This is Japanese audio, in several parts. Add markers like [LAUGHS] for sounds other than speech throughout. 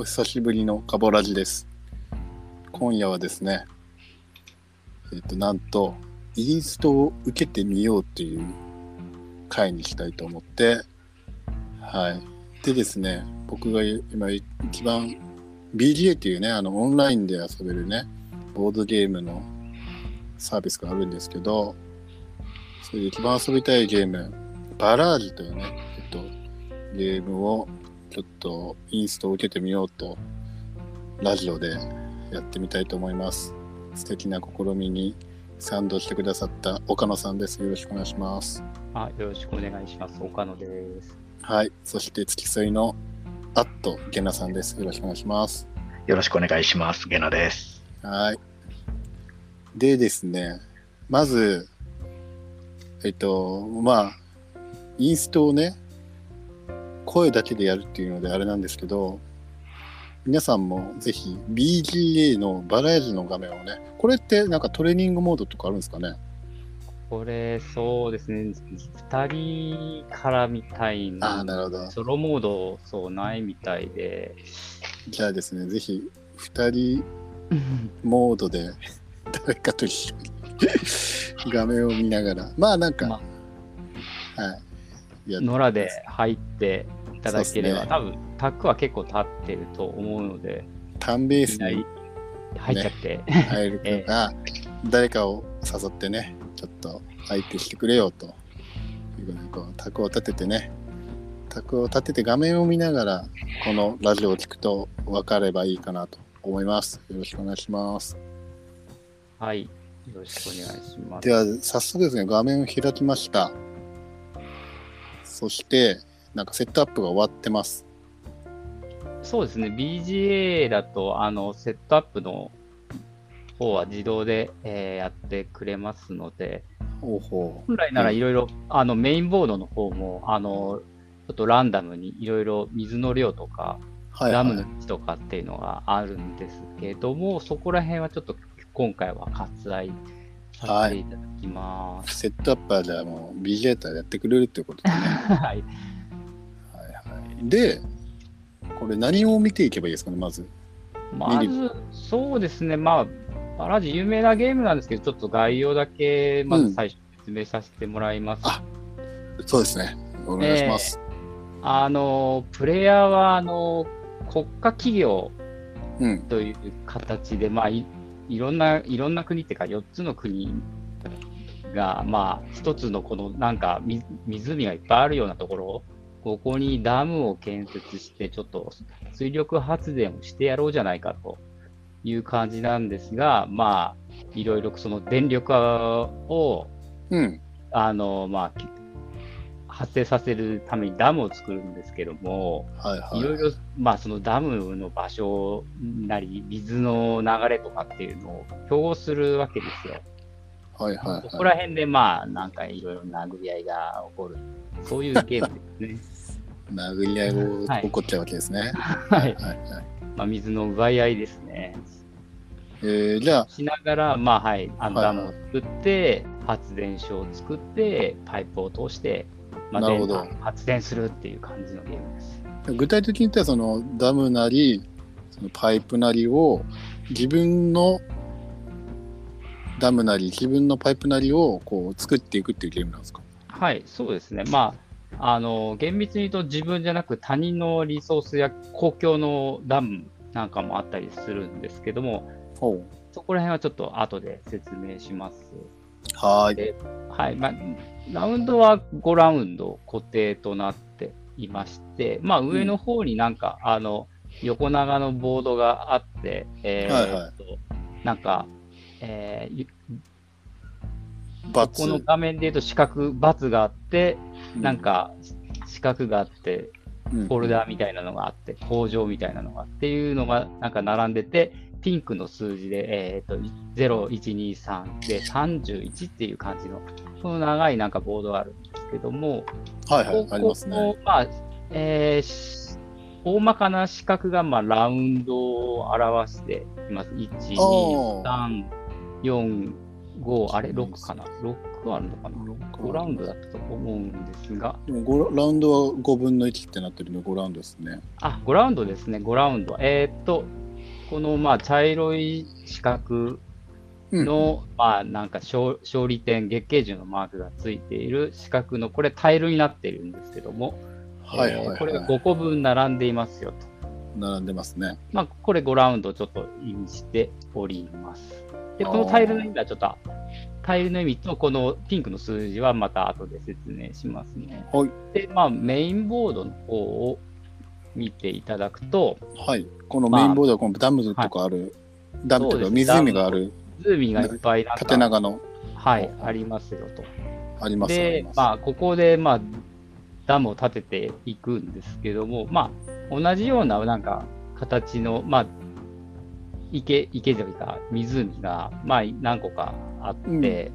お久しぶりのカボラジです。今夜はですね、えっ、と、なんと、インストを受けてみようっていう回にしたいと思って、はい。でですね、僕が今一番 BGA っていうね、あの、オンラインで遊べるね、ボードゲームのサービスがあるんですけど、それで一番遊びたいゲーム、バラージというね、えっと、ゲームをちょっとインストを受けてみようと、ラジオでやってみたいと思います。素敵な試みに賛同してくださった岡野さんです。よろしくお願いします。あ、よろしくお願いします。岡野です。はい。そして付き添いのアットゲナさんです。よろしくお願いします。よろしくお願いします。ゲナです。はい。でですね、まず、えっと、まあ、インストをね、声だけでやるっていうのであれなんですけど、皆さんもぜひ BGA のバラエティの画面をね、これってなんかトレーニングモードとかあるんですかね？これ、そうですね、二人からみたいああ、な、なるほど。ソロモード、そう、ないみたいで、じゃあですね、ぜひ2人 [LAUGHS] モードで誰かと一緒に画面を見ながら、まあなんか、まはい。や野良で入っていただければ、ね多分タックは結構立ってると思うので、ターンベースに入っちゃって、入るから、[LAUGHS] 誰かを誘ってね、ちょっと相手してくれよというこう、卓を立ててね、卓を立てて画面を見ながら、このラジオを聞くと分かればいいかなと思います。よろしくお願いします。はい、よろしくお願いします。では、早速ですね、画面を開きました。そして、なんかセットアップが終わってます。そうですね、BGA だと、あの、セットアップの方は自動で、えーやってくれますので、ほうほ本来ならいろいろ、あの、メインボードの方も、あの、ちょっとランダムにいろいろ水の量とか、う。はい、ラムのはい。位置とかっていうのがあるんですけども、そこら辺はちょっと今回は割愛させていただきます。セットアップはじゃあもう BJ やってくれるっていうことですね。[LAUGHS] はい。で、これ何を見ていけばいいですかね、まず。まず、そうですね、まあ、バラジ有名なゲームなんですけど、ちょっと概要だけ、まず最初説明させてもらいます。あそうですね。お願いします。あの、プレイヤーは、あの、国家企業うん。という形で、まあ、いいろんな、いろんな国っていうか、4つの国が、まあ、一つのこの、なんか、み湖がいっぱいあるようなところ、ここにダムを建設して、ちょっと水力発電をしてやろうじゃないかという感じなんですが、まあ、いろいろその電力を、うん。あの、まあ、き発生させるためにダムを作るんですけども、はいはい。いろいろ、まあ、そのダムの場所なり、水の流れとかっていうのを標語するわけですよ。はいはいそこはい。ら辺で、まあ、なんかいろいろ殴り合いが起こる。そういうゲームですね。[LAUGHS] 殴り合いがはい起こっちゃうわけですね。はい。はいはい。まあ、水の奪い合いですね。えー、じゃあ、しながら、まあ、はい、あのダムを作って、発電所を作って、パイプを通して、まあ、なるほど発電するっていう感じのゲームです。具体的に言ったらそのダムなり、そのパイプなりを自分のダムなり、自分のパイプなりをこう作っていくっていうゲームなんですか？はい、そうですね。まあ、あの、厳密に言うと自分じゃなく他人のリソースや公共のダムなんかもあったりするんですけども、ほそこら辺はちょっと後で説明します。う。はーい。ではい、まあ、ラウンドは5ラウンド固定となっていまして、まあ、上の方になんか、あの、横長のボードがあって、えーはいはいとなんか、えー、バこの画面で言うと四角、×があって、なん、か四角があって、うんフォルダーみたいなのがあって、工場みたいなのがっていうのがなんか並んでて、ピンクの数字で、えっ、と、0、1、2、3で31っていう感じの、この長いなんかボードがあるんですけども、はいはいこ、こありますね。こまあ、えーし大まかな四角がまあラウンドを表しています。1、2、おー3、4、5、あれ、6かな ?6、6あるのかな ?5 ラウンドだったと思うんですが。でも5ラウンドは5分の1ってなってるので5ラウンドですね。あ、5ラウンドですね、5ラウンド。えー、っと、このまあ茶色い四角の、うん、まあなんか勝利点、月桂樹のマークがついている四角の、これタイルになっているんですけども、はいはい、はい、これが5個分並んでいますよと。並んでますね。まあ、これ5ラウンドちょっと意味しております。で、このタイルの意味はちょっと、タイルの意味とこのピンクの数字はまた後で説明しますね。はい。で、まあ、メインボードの方を見ていただくと、はい。このメインボードはこのダムとかある、はい、ダムとか湖がある。湖がいっぱい縦長の。はい、ありますよと。あります。で、まあ、ここで、まあ、ダムを建てていくんですけども、まあ、同じようななんか形の、まあ、池、池というか湖が、まあ、何個かあって、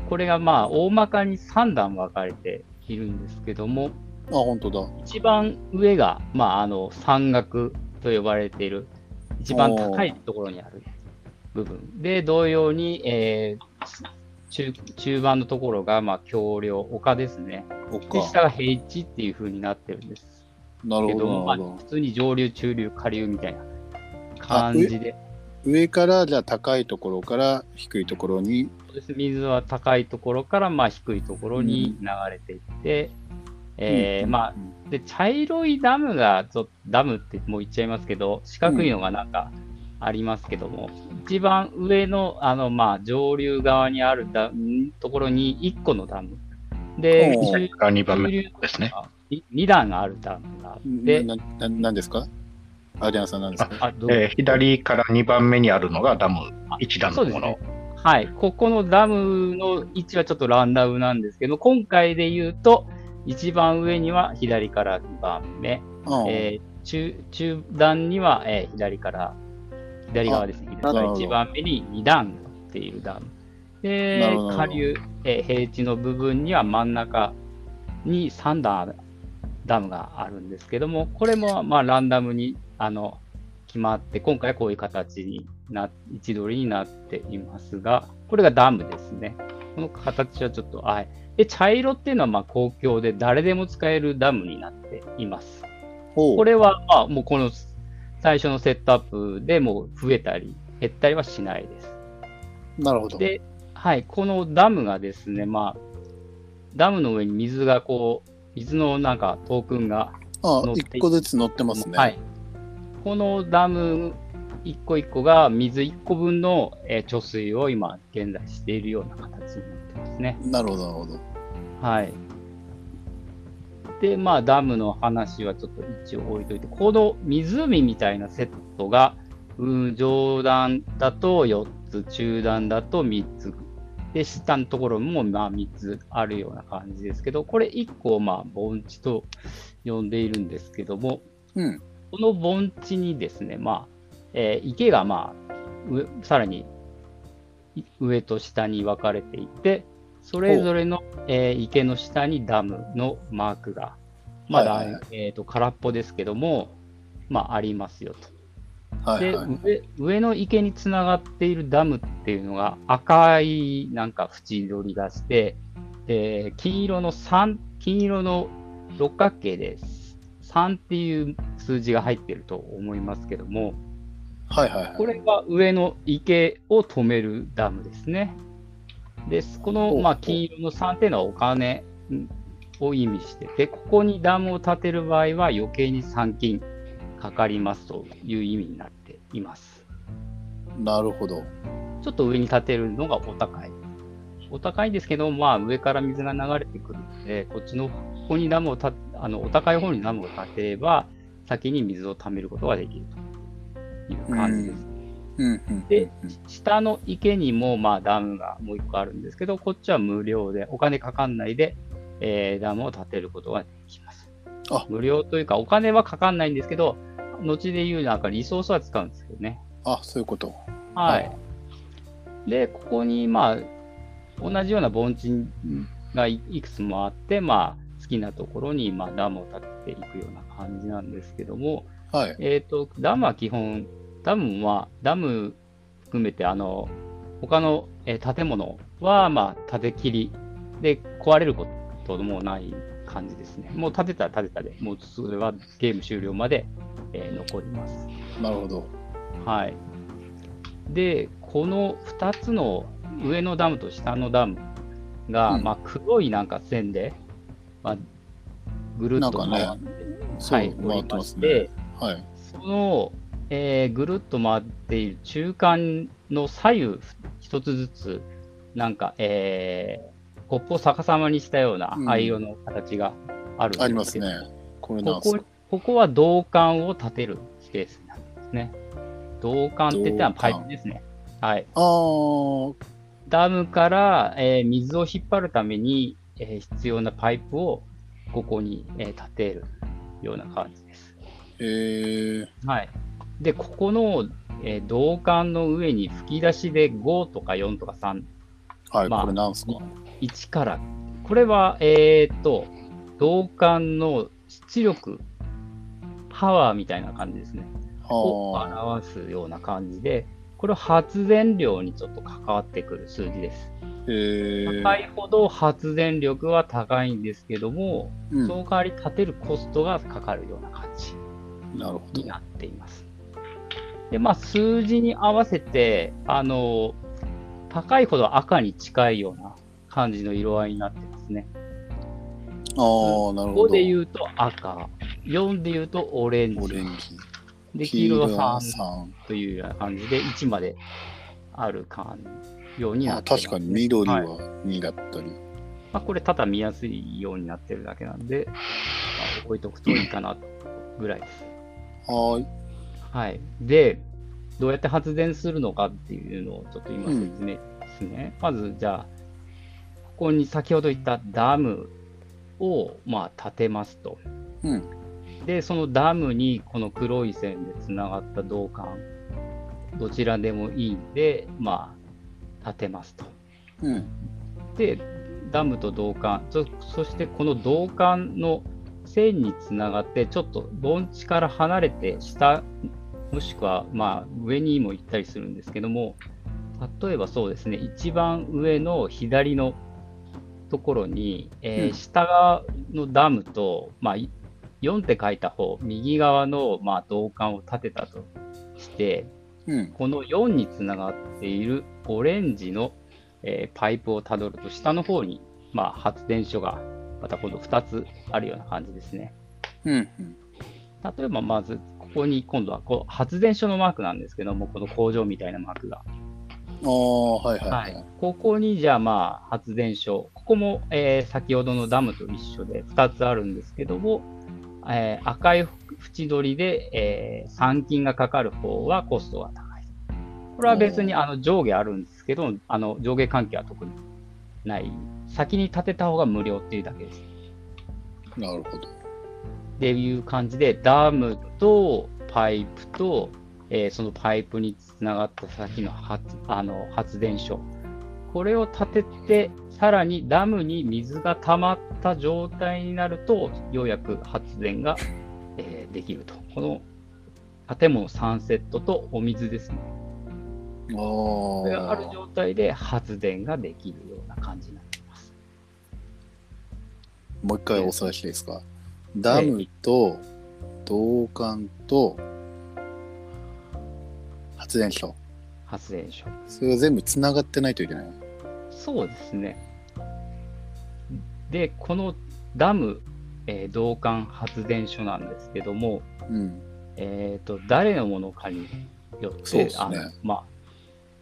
うん、これがまあ、大まかに3段分かれているんですけども、あ、本当だ。一番上が、まあ、あの、山岳と呼ばれている、一番高いところにある部分。で、同様に、えー、中中盤のところが、まあ、橋梁、丘ですね。で、下が平地っていう風になってるんです。なるほど。まあ、普通に上流、中流、下流みたいな感じで。上からじゃあ高いところから低いところに。そうです水は高いところからまあ低いところに流れていって、うん、えーうん、まあで茶色いダムがちょダムってもう言っちゃいますけど四角いのがなんかありますけども、うん、一番上のあのまあ上流側にあるダところに1個のダム。で2番目ですね。2, 段があるダムがあってなななんですか？アリアンさんなんですか、えー、左から2番目にあるのがダム1段のもの。ね、はい。ここのダムの位置はちょっとランダムなんですけど、今回で言うと、一番上には左から2番目、えー、中中段には、えー、左から、左側ですね、左から1番目に2段っているダム。で、下流、えー、平地の部分には真ん中に3段ダムがあるんですけども、これもまあランダムにあの決まって、今回はこういう形にな、位置取りになっていますが、これがダムですね。この形はちょっと、はい。で、茶色っていうのはまあ公共で誰でも使えるダムになっています。これはまあもうこの最初のセットアップでもう増えたり減ったりはしないです。なるほど。で、はい、このダムがですね、まあ、ダムの上に水がこう、水のなんかトークンが乗ってああ、1個ずつ乗ってますね。はい。このダム一個一個が水一個分の、えー、貯水を今現在しているような形になってますね。なるほど、なるほど。はい。で、まあダムの話はちょっと一応置いといて、この湖みたいなセットが、うん、上段だと4つ、中段だと3つ、で、下のところもまあ3つあるような感じですけど、これ1個まあ盆地と呼んでいるんですけども、うん、この盆地にですね、まあ、えー、池がまあ、さらに上と下に分かれていて、それぞれの、えー、池の下にダムのマークが、まだ、はいはい、えーと、空っぽですけども、まあ、ありますよと。はいはい、で上上の池につながっているダムっていうのが赤いなんか縁取りがして、で金色の3、金色の六角形です3っていう数字が入ってると思いますけども、はいはい、はい、これが上の池を止めるダムですね。で、この、まあ、金色の3っていうのはお金を意味してて、ここにダムを建てる場合は余計に参金かかりますという意味になっています。なるほど。ちょっと上に建てるのがお高い。お高いんですけど、まあ、上から水が流れてくるので、こっちの、ここにダムをたあのお高い方にダムを建てれば、先に水を貯めることができるという感じです。で、下の池にもまあダムがもう一個あるんですけど、こっちは無料で、お金かかんないで、えー、ダムを建てることができます。無料というか、お金はかかんないんですけど、後で言うなんかリソースは使うんですけどね。あ、そういうこと。はい。で、ここにまあ、同じような盆地がいくつもあって、まあ、好きなところに、まあ、ダムを建てていくような感じなんですけども、はい。えっ、と、ダムは基本、ダムは、ダム含めて、あの、他の、えー、建物は、まあ、建て切りで、壊れることもない感じですね。もう建てたら建てたで、もうそれはゲーム終了まで、えー残ります。なるほど。はい。で、この2つの上のダムと下のダムが、うんまあ、黒いなんか線で、まあ、ぐるっと回って、そう、はい、回ってますおりね。ましてはい。その、えーぐるっと回っている中間の左右一つずつ、なんか、えーコップを逆さまにしたようなうん灰色の形があるんですけどありますね。こここここは銅管を立てるスペースになってますね。銅管って言ったらパイプですね。はい。あー、ダムから、えー水を引っ張るために、えー必要なパイプをここに、えー立てるような感じです。えー、はい。で、ここの、えー銅管の上に吹き出しで5とか4とか3、はい、まあこれなんすか？1から、これは、えーっと、銅管の出力、パワーみたいな感じですね。をあ表すような感じで、これは発電量にちょっと関わってくる数字です。高ー、いほど発電力は高いんですけども、うん、その代わり立てるコストがかかるような感じに。なっています。で、まあ、数字に合わせて、あの、高いほど赤に近いような感じの色合いになってますね。あー、なるほ5ど。で言うと赤、4で言うとオレンジ、オレンジ。で、黄色は3 3。というような感じで、1まである感ようになあってます、確かに緑はいは2だったり。まあ、これ、ただ見やすいようになってるだけなんで、まあ、置いとくといいかなぐらいです。はーい。はい。で、どうやって発電するのかっていうのをちょっと今説明ですね。まず、じゃあ、ここに先ほど言ったダムを、まあ、建てますと。うん。で、そのダムにこの黒い線でつながった銅管、どちらでもいいんで、まあ、建てますと。うん。で、ダムと銅管、そそしてこの銅管の線につながって、ちょっと盆地から離れて下、もしくはまあ上にも行ったりするんですけども、例えばそうですね、一番上の左のところに、えーうん下側のダムと、まあ、い4って書いた方、右側のまあ銅管を立てたとして、うん。この4につながっているオレンジの、えーパイプをたどると、下の方に、まあ、発電所がまたこの2つあるような感じですね。うん。うん。例えばまず、ここに今度はこう発電所のマークなんですけども、この工場みたいなマークが。ああ、はいはいははいい。。ここにじゃあまあ発電所、ここも、えー先ほどのダムと一緒で2つあるんですけども、えー赤い縁取りで、えー参金がかかる方はコストが高い。これは別にあの上下あるんですけど、あの上下関係は特にない。先に建てた方が無料っていうだけです。なるほど。っていう感じで、ダムとパイプと、えーそのパイプにつながった先の発あの発電所。これを立てて、さらにダムに水が溜まった状態になると、ようやく発電が、えーできると。この建物3セットとお水ですね。あるあ。状態で発電ができるような感じになっています。もう一回おさらいしていいですか？ダムと銅管と発電所。発電所。それが全部つながってないといけない。そうですね。で、このダム、えー銅管発電所なんですけども、うん。えー、と誰のものかによって、そうですねあのまあ、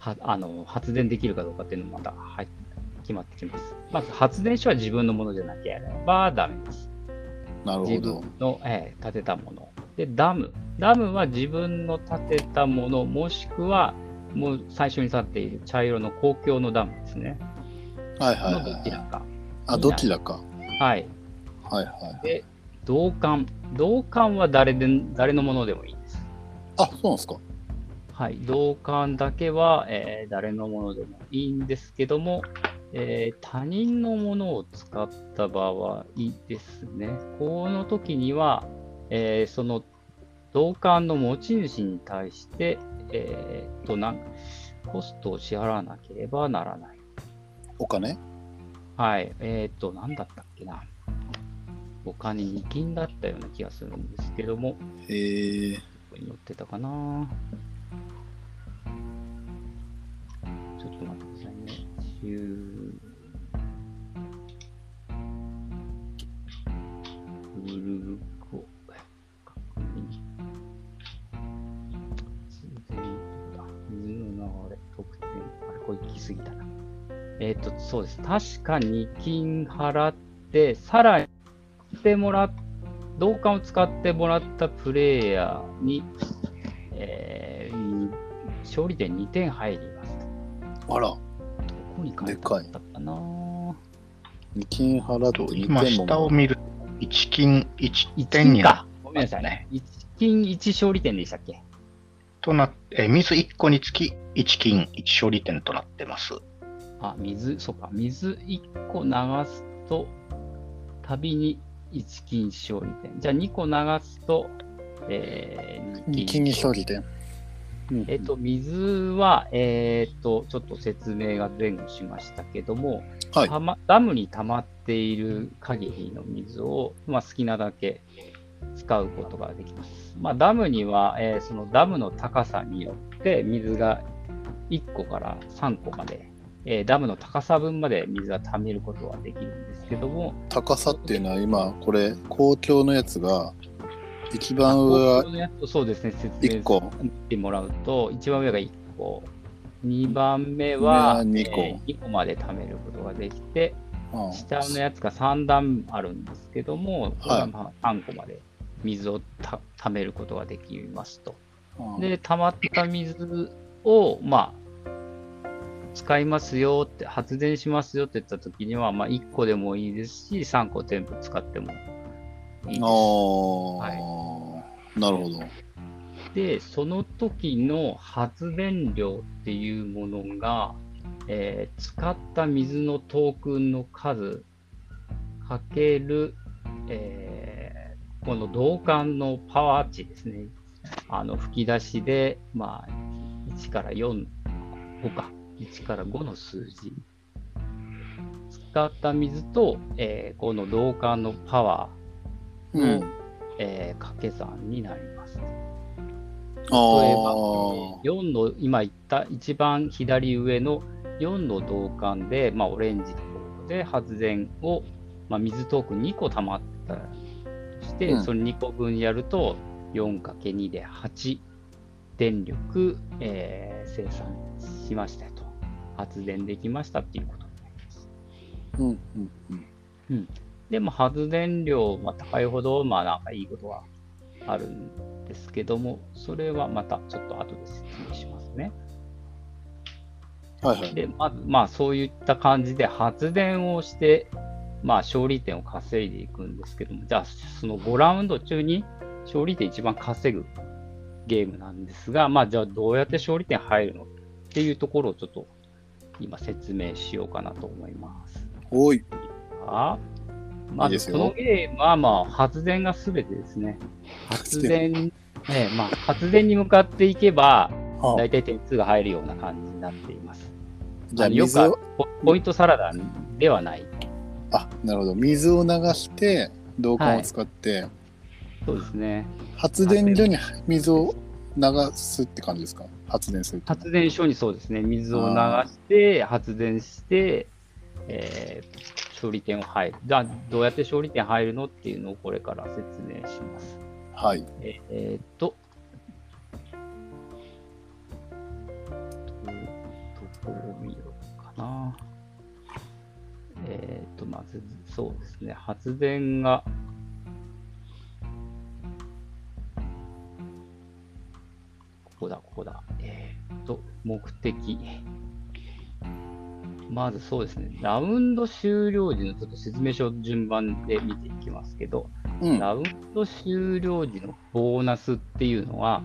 はあの発電できるかどうかっていうのもまた、はい、決まってきます。まず発電所は自分のものじゃなければダメです。なるほ自ど分。の、えー建てたもの。で、ダム。ダムは自分の建てたもの、もしくは、もう最初に立っている茶色の公共のダムですね。はいはいのはいはい。どちらか。あ、どちらか。はい。はいはい。で、銅管。銅管は誰で誰のものでもいいです。あ、そうなんですか。はい。銅管だけは、えー誰のものでもいいんですけども、えー他人のものを使った場合ですね。この時には、えーその銅管の持ち主に対して、えーとなんコストを支払わなければならない。お金？はい。えっ、と、なんだったっけな。他に2金だったような気がするんですけども、へえ。ここに載ってたかな。ちょっと待ってくださいね。週グループを確認。自然だ。水の流れ、得点。あれ、これ行き過ぎたな。えっ、と、そうです。確かに金払って、さらに使ってもらっ同感を使ってもらったプレイヤーに、えー勝利点2点入り。あら、どこに書いてあったかな？二金払って2今、点も下を見ると、1金1 ?1 点にか。ごめんなさいね。1金1勝利点でしたっけ？となって、え水1個につき1金1勝利点となってます。あ、水、そうか。水1個流すと、旅に1金勝利点。じゃあ2個流すと、えー、2金に勝利点。えっと、水は、えっと、ちょっと説明が前後しましたけども、はいたまダムに溜まっている限りの水を、まあ、好きなだけ使うことができます。まあ、ダムには、えーそのダムの高さによって水が1個から3個まで、えーダムの高さ分まで水が溜めることができるんですけども、高さっていうのは今、これ、公共のやつが、一番上はそうですね、説明1個、ってもらうと、一番上が1個、2番目上はは二個。えー2個まで貯めることができて、うん。下のやつが3段あるんですけども、はい。がまあ3個まで水をた貯めることができますと。うん。で、溜まった水を、まあ、使いますよって、発電しますよって言ったときには、まあ、1個でもいいですし、3個全部使ってもいいです。ああ、なるほど。で、その時の発電量っていうものが、えー使った水のトークンの数かける、えーこの導管のパワー値ですね。あの吹き出しで、まあ、1から4、5か。1から5の数字。使った水と、えーこの導管のパワーの、うん。えー掛け算になります。あ例えば、あ、4の、今言った一番左上の4の導管で、まあ、オレンジのところで発電を、まあ、水トークン2個溜まったとして、うんその2個分やると、4×2 で8電力、えー生産しましたと。発電できましたっていうことになります。うんうんうん。でも発電量が高いほど、まあなんかいいことはあるんですけども、それはまたちょっと後で説明しますね。はいはい。で、まず、まあそういった感じで発電をして、まあ勝利点を稼いでいくんですけども、じゃあその5ラウンド中に勝利点一番稼ぐゲームなんですが、まあじゃあどうやって勝利点入るのっていうところをちょっと今説明しようかなと思います。おい。あまずいいですよこのゲームはまあ発電がすべてですね。発発電、ええまあ発電に向かっていけば、はあ大体点数が入るような感じになっています。じゃあよくポポイントサラダではない。あ、なるほど。水を流して、導管を使って、そうですね。発電所に水を流すって感じですか？発電すると。発電所にそうですね、水を流して、発電して、えー勝利点を入る。じゃあ、どうやって勝利点入るのっていうのをこれから説明します。はい。ええーっと、どこを見ようかな。えーっと、まず、そうですね、発電が、ここだ、ここだ。えーっと、目的。まずそうですね、ラウンド終了時のちょっと説明書順番で見ていきますけど、うん。ラウンド終了時のボーナスっていうのは、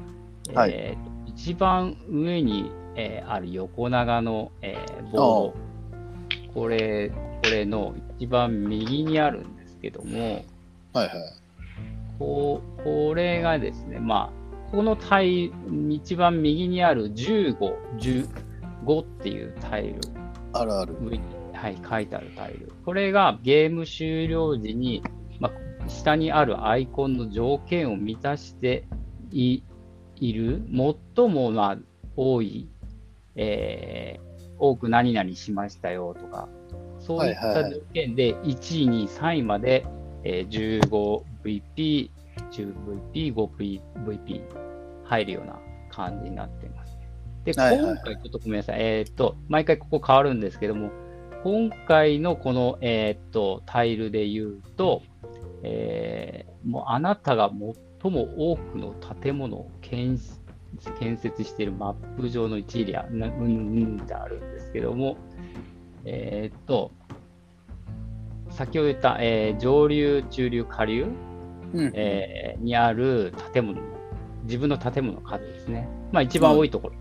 はいえーと一番上に、えーある横長の、えーボード、これ、これの一番右にあるんですけども、はいはい。こうこれがですね、まあ、このタイル、一番右にある15、15っていうタイルあるある。上に、はい、書いてあるタイル。これがゲーム終了時に、まあ、下にあるアイコンの条件を満たしていいる、最も、まあ、多い、えー多く何々しましたよとか、そういった条件で1位、2位、3位まで、えー 15VP、10VP、5VP 入るような感じになってます。で、今回ちょっとごめんなさい。えーっと、毎回ここ変わるんですけども、今回のこの、えーっと、タイルで言うと、えーもうあなたが最も多くの建物を建建設しているマップ上の一エリア、なうんうんってあるんですけども、えーっと、先ほど言った、えー上流、中流、下流、うんえーにある建物の、自分の建物の数ですね。まあ一番多いところ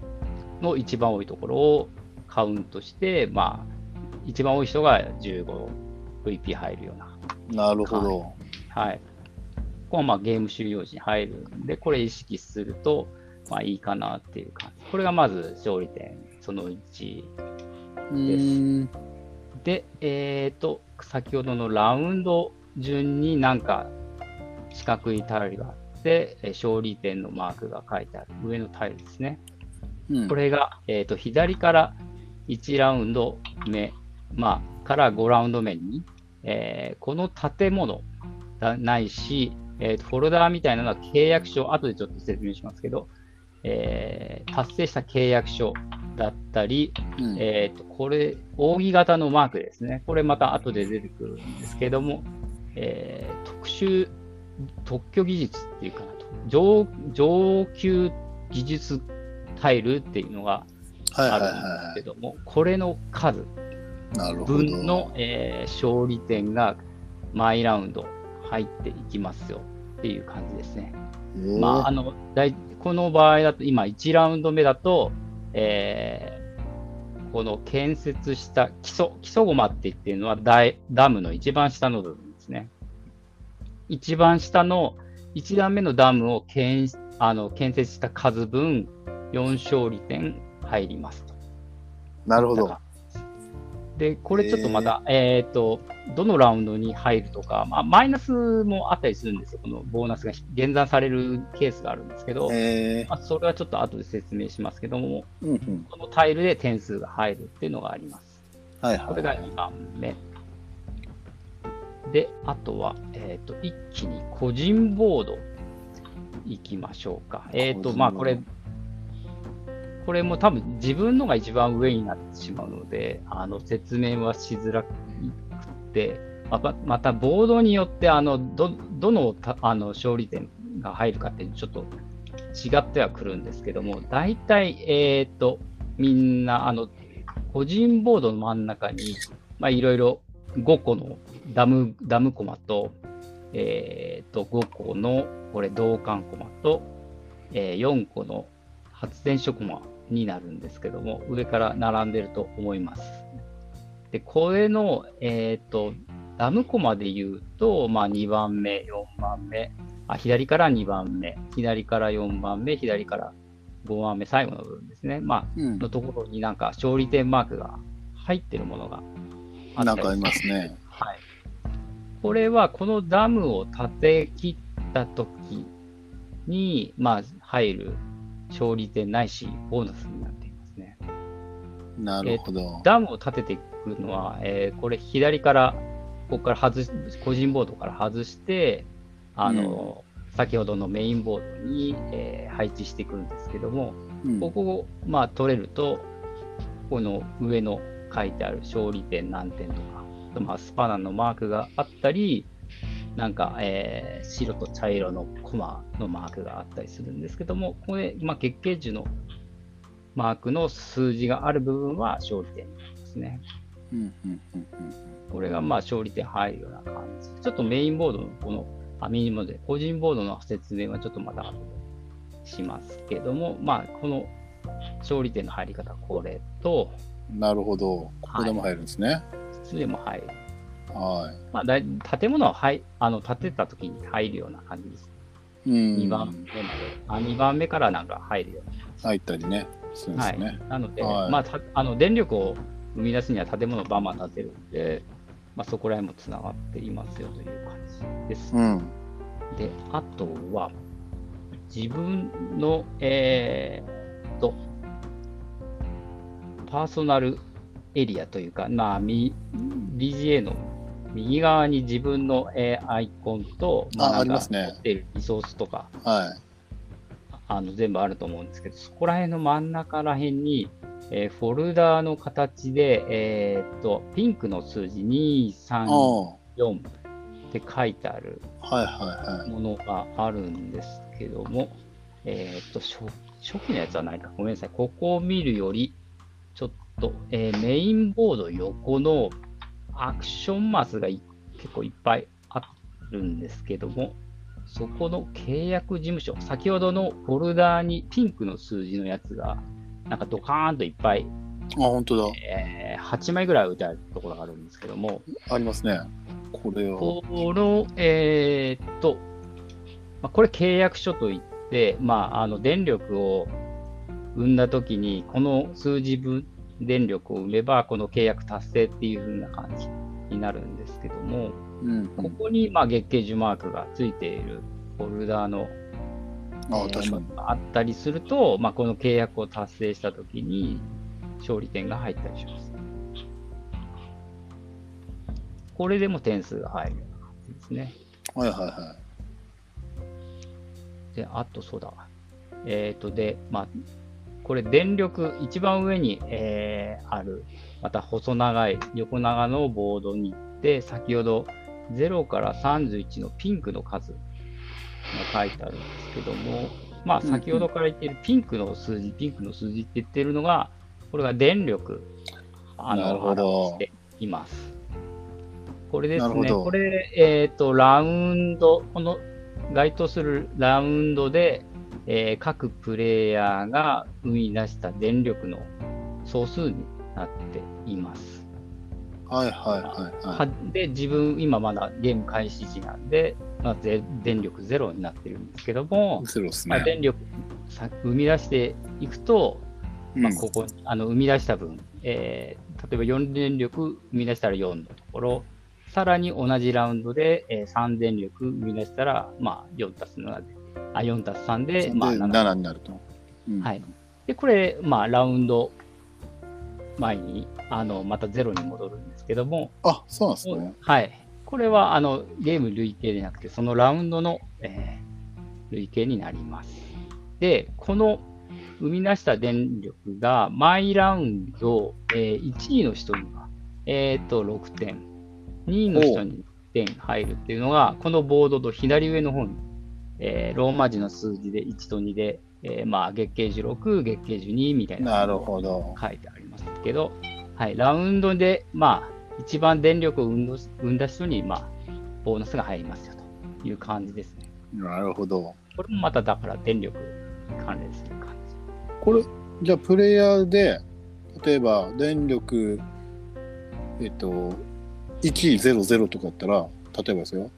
の一番多いところをカウントして、まあ一番多い人が 15VP 入るような。なるほど。はい。ここはまあゲーム終了時に入るんで、これ意識すると、まあいいかなっていう感じ。これがまず勝利点その1。うーん。で、えっ、と、先ほどのラウンド順になんか四角いタイルがあって、えー勝利点のマークが書いてある上のタイルですね。うんこれが、えっ、と、左から1ラウンド目、まあ、から5ラウンド目に、えーこの建物だないし、えーとフォルダーみたいなのは契約書、後でちょっと説明しますけど、えー達成した契約書だったり、うんえーと、これ、扇形のマークですね。これまた後で出てくるんですけども、えー特殊、特許技術っていうかなと、上上級技術タイルっていうのがあるんですはけども、これの数。分の、えー勝利点が毎ラウンド入っていきますよっていう感じですね。えーまあ、あの、大この場合だと、今1ラウンド目だと、えーこの建設した基礎、基礎駒って言ってるのはダイダムの一番下の部分ですね。一番下の1段目のダムを建あの建設した数分、4勝利点入りますと。なるほど。で、これちょっとまた、えっ、と、どのラウンドに入るとか、まあ、マイナスもあったりするんですよ。このボーナスが減算されるケースがあるんですけど、えまあ、それはちょっと後で説明しますけども、ー、うんうん。このタイルで点数が入るっていうのがあります。はいはい。これが2番目。で、あとは、えっ、と、一気に個人ボード行きましょうか。えっ、ードまあ、これ、これも多分自分のが一番上になってしまうので、あの、説明はしづらくて、また、またボードによって、あの、ど、どの、あの、勝利点が入るかってちょっと違ってはくるんですけども、大体、えっ、と、みんな、あの、個人ボードの真ん中に、まあ、いろいろ5個のダム、ダムコマと、えっ、と、5個の、これ、銅管コマと、えー4個の発電所コマになるんですけども、上から並んでると思います。で、これの、えっ、と、ダムコマで言うと、まあ、2番目、4番目、あ、左から2番目、左から4番目、左から5番目、最後の部分ですね。まあ、うん。のところになんか勝利点マークが入ってるものがあなんかありますね。はい。これはこのダムを建て切ったときに、まあ、入る勝利点ないし、ボーナスになっていますね。なるほど。ダムを建てていくのは、えーこれ左から、ここから外し、個人ボードから外して、あの、先ほどのメインボードに、えー配置していくんですけども、うんここを、まあ、取れると、この上の書いてある勝利点何点とか、まあ、スパナのマークがあったり、なんか、えー白と茶色のコマのマークがあったりするんですけども、これ、まあ、月桂樹のマークの数字がある部分は勝利点ですね。うんうんうんうんこれがまあ勝利点入るような感じ。ちょっとメインボードのこの、あ、ミニモで、個人ボードの説明はちょっとまた後でしますけども、まあ、この勝利点の入り方はこれと、なるほど。ここでも入るんですね。普通でも入る。はまあ、だい建物は入あの建てた時に入るような感じです。い。うん。2番目まで。あ2番目からなんか入るような入ったりね。するんではいすね。。なので、はいまあ、たあの電力を生み出すには建物をバンバン建てるんで、まあ、そこら辺もつながっていますよという感じです。うん。で、あとは、自分の、えーっと、パーソナルエリアというか、まあ、み BGA の右側に自分の、えーアイコンと、あなんかありますね持ってるリソースとか、はい。あの全部あると思うんですけど、そこら辺の真ん中ら辺に、えーフォルダーの形で、えーっと、ピンクの数字2、3、あ4って書いてあるあ。はいはいはい。ものがあるんですけども、えーっと初、初期のやつはないか。ごめんなさい。ここを見るより、ちょっと、えーメインボード横のアクションマスがい結構いっぱいあるんですけども、そこの契約事務所、先ほどのフォルダーにピンクの数字のやつが、なんかドカーンといっぱい、あ、本当だ。えー8枚ぐらい置いてあるところがあるんですけども、ありますね。これを。この、えーっと、まあ、これ契約書といって、まあ、あの電力を生んだときに、この数字分電力を生めば、この契約達成っていう風な感じになるんですけども、うん。ここに、まあ、月経樹マークがついているフォルダーの、ああ、えー確かに。あったりすると、まあ、この契約を達成したときに、勝利点が入ったりします。これでも点数が入るような感じですね。はいはいはで、あとそうだ。えっ、と、で、まあ、これ電力、一番上に、えーある、また細長い横長のボードに行って、先ほど0から31のピンクの数が書いてあるんですけども、まあ、先ほどから言っているピンクの数字、ピンクの数字って言ってるのが、これが電力、あの、しています。これですね、これ、えっ、と、ラウンド、この該当するラウンドで、えー各プレイヤーが生み出した電力の総数になっています。い。はいはいはいははで、自分、今まだゲーム開始時なんで、まあ、ぜ電力ゼロになってるんですけどもい。、ゼロですまあ、ね。電力さ生み出していくと、まあ、うんここにあの生み出した分、えー例えば4電力生み出したら4のところ、さらに同じラウンドで、えー3電力生み出したら、まあ、4たす7で、あ、4たす3で、まあ、で、7 7になると。うんはい。で、これ、まあ、ラウンド前に、あの、またゼロに戻るんですけども、あ、そうなんですね。はい。これは、あの、ゲーム累計でなくて、そのラウンドの、えー累計になります。で、この生み出した電力が、毎ラウンド、えー1位の人には、えっ、と、6点、2位の人に1点入るっていうのが、このボードと左上の方に、えーローマ字の数字で1と2で、えーまあ、月経樹6、月経樹2みたいな。なるほど。書いてありますけど、はい、ラウンドで、まあ、一番電力を生んど生んだ人に、まあ、ボーナスが入りますよという感じですね。なるほど。これもまただから電力に関連する感じ。これ、じゃあ、プレイヤーで、例えば、電力、えっと、100とかだったら、例えばですよ。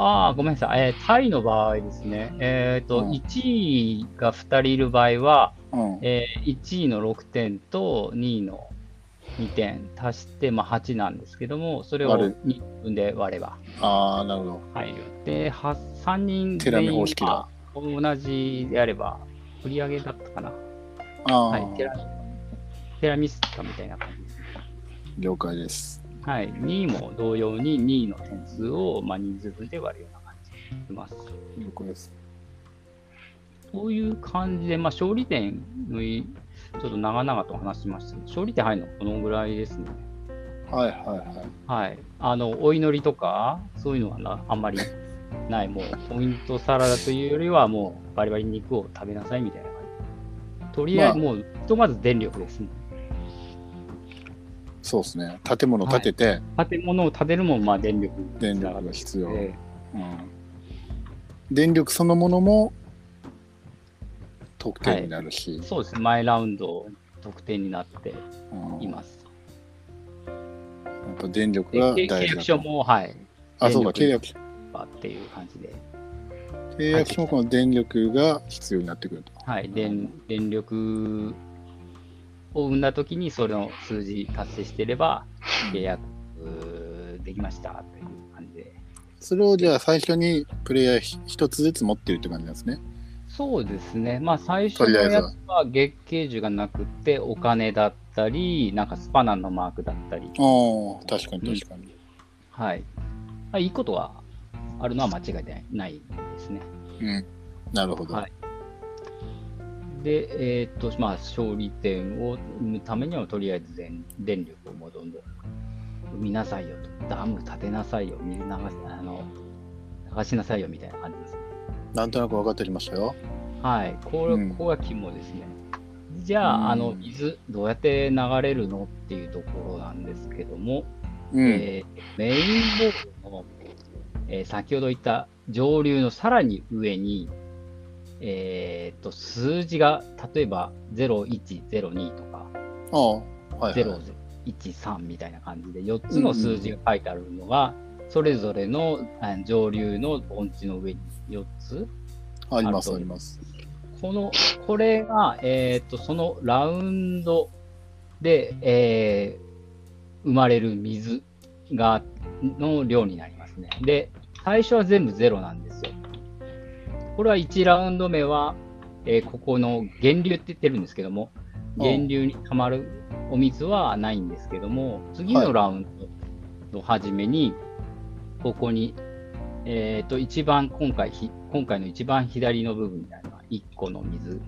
ああ、ごめんなさい。えータイの場合ですね、えっ、と、うん1位が2人いる場合は、うん。えー1位の6点と2位の2点足して、まあ、8なんですけども、それを割る2分で割ればああ、なるほど。入る。で、は3人テラミ全員方式だが同じであれば、売り上げだったかな。ああ、はい、テラテラミスタみたいな感じですね。了解です。はい、2位も同様に2位の点数を、まあ、人数分で割るような感じにします。了解です。そういう感じで、まあ、勝利点のいちょっと長々と話しましたけど、勝利点入るのこのぐらいですね。はいはいはい。はい。あの、お祈りとか、そういうのはなあんまりない。もう、ポイントサラダというよりは、もう、バリバリ肉を食べなさいみたいな感じ。とりあえず、まもう、ひとまず電力ですね。そうですね。建物建てて、建物を建てるもん、まあ、電力に電力が必要。でうん、電力そのものも得点になるし、そうですね。毎ラウンド、得点になってうんいます。やっぱ電力でが契契約。書も、はい。あ、そうだ、契電約力っていう感じで。契約書もこの電力が必要になってくると。はい。電電力を生んだときに、それの数字達成していれば、契約できましたという感じで。それをじゃあ最初にプレイヤーひ一つずつ持ってるって感じなんですね。そうですね。まあ、最初のやつは月桂樹がなくて、お金だったり、なんかスパナンのマークだったり、ああ、確かに確かに。はい。まあ、いいことはあるのは間違いないないですね。うん。なるほど。はいで、えーっと、まあ、勝利点を生むためには、とりあえず全電力をもうどんどん生みなさいよと、ダム建てなさいよ、水流しあの流しなさいよみたいな感じですね。なんとなく分かってきましたよ。はい、これ、うんここが肝ですね。じゃあ、うんあの水、どうやって流れるのっていうところなんですけども、うん。えーメインボードの、えー先ほど言った上流のさらに上に、えーっと数字が例えば0102とかはい、はい。013みたいな感じで4つの数字が書いてあるのが、それぞれのあ上流の盆地の上に4つあります、あります。この、これが、えっ、と、そのラウンドで、えー生まれる水が、の量になりますね。で、最初は全部ゼロなんですよ。これは1ラウンド目は、えーここの源流って言ってるんですけども、うん源流に溜まるお水はないんですけども、次のラウンドの初めに、ここに、えっ、と、一番、今回ひ、今回の一番左の部分にあるのは1個の水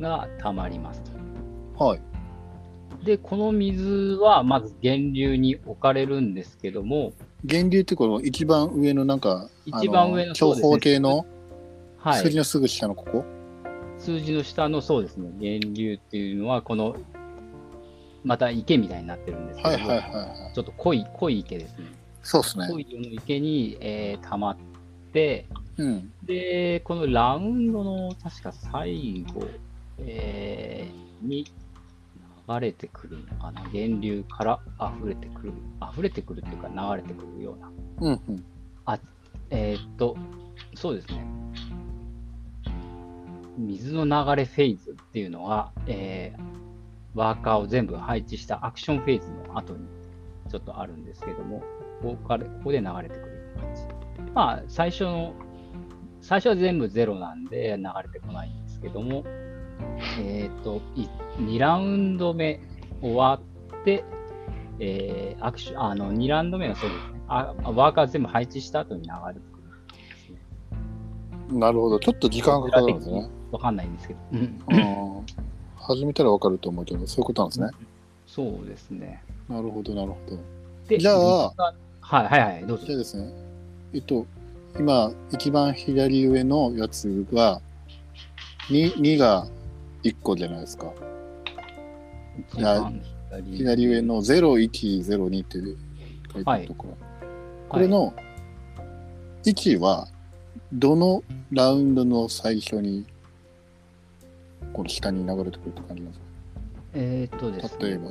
が溜まりますと。はい。で、この水はまず源流に置かれるんですけども、源流ってこの一番上のなんか、あ一番上の長方形の？はい、数字のすぐ下のここ、数字の下のそうですね、源流っていうのは、この、また池みたいになってるんですけども、はいはいはいはい。ちょっと濃い、濃い池ですね。そうですね濃。い色の池に、えー溜まって、うん。で、このラウンドの確か最後、えーに流れてくるのかな。源流から溢れてくる。溢れてくるっていうか流れてくるような。うんうん。えーっと、そうですね。水の流れフェーズっていうのは、えーワーカーを全部配置したアクションフェーズの後にちょっとあるんですけども、ここからここで流れてくる感じ。まあ、最初の、最初は全部ゼロなんで流れてこないんですけども、えーっと、2ラウンド目終わって、えーアクション、あの、2ラウンド目はそうですね。あワーカー全部配置した後に流れてくるね。なるほど。ちょっと時間がかかるんですね。わかんないんですけど。うん [LAUGHS] うん。始めたらわかると思うけど、そういうことなんですね。そうですね。なるほど、なるほど。で、じゃあはいはいはい、どうぞじゃ。あですね、えっと、今、一番左上のやつが、2, 2が1個じゃないですか。左左上の0102って書いてあるところ。これの1は、どのラウンドの最初に、この下に流れてくるって感じなんですか？えーっとですね、例えば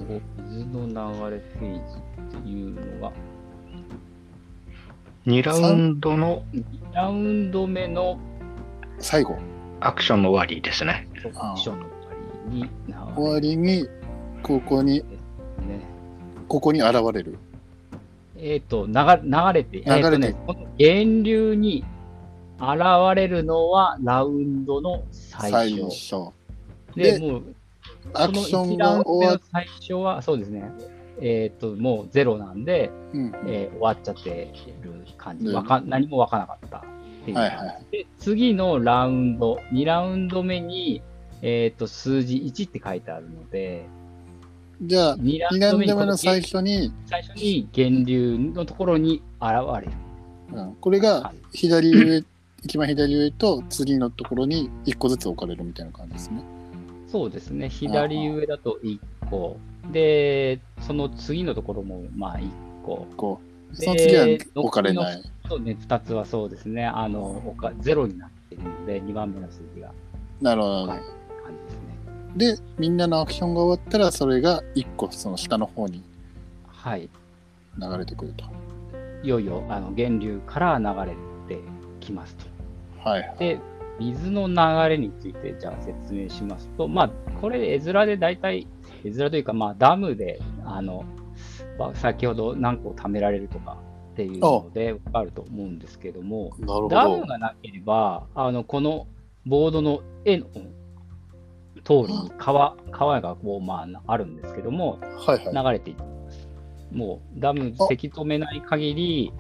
水の流れフェーズっていうのが、2ラウンドの2ラウンド目の最後、アクションの終わりですね。アクションの終わりに流れ終わりに、ここに、ね。ここに現れる。えーっと、流流れて、流れてえーっとね、この源流に現れるのはラウンドの最最初。初。で、でもう、アクションその1ラウンが終わっ最初は、そうですね、えっ、と、もうゼロなんで、うんえー終わっちゃってる感じ。うんわか何もわからなかったっていう感じ。はいはいで、次のラウンド、2ラウンド目に、えっ、と、数字1って書いてあるので、じゃあ、2ラウ2ラウンド目の最初に、最初に源流のところに現れる。うんこれが左上、一番左上と次のところに1個ずつ置かれるみたいな感じですね。そうですね、左上だと1個。で、その次のところも、まあ1個。こう、でその次は置かれない。そうね、2つはそうですね。あの、ゼロになっているので、2番目の数字がなるほど。はい感じですね。で、みんなのアクションが終わったら、それが1個その下の方にはい。流れてくると。いよいよ、あの、源流から流れてきますと。はいはい。で、水の流れについて、じゃあ説明しますと、まあ、これ、絵面で大体絵面というか、まあ、ダムで、あの、まあ先ほど何個貯められるとかっていうので分かると思うんですけども、なるほダムど。がなければ、あの、このボードの絵の通りに川、川がこう、まあ、あるんですけども、はいはい。流れていきます。もうダムあせき止めない限り、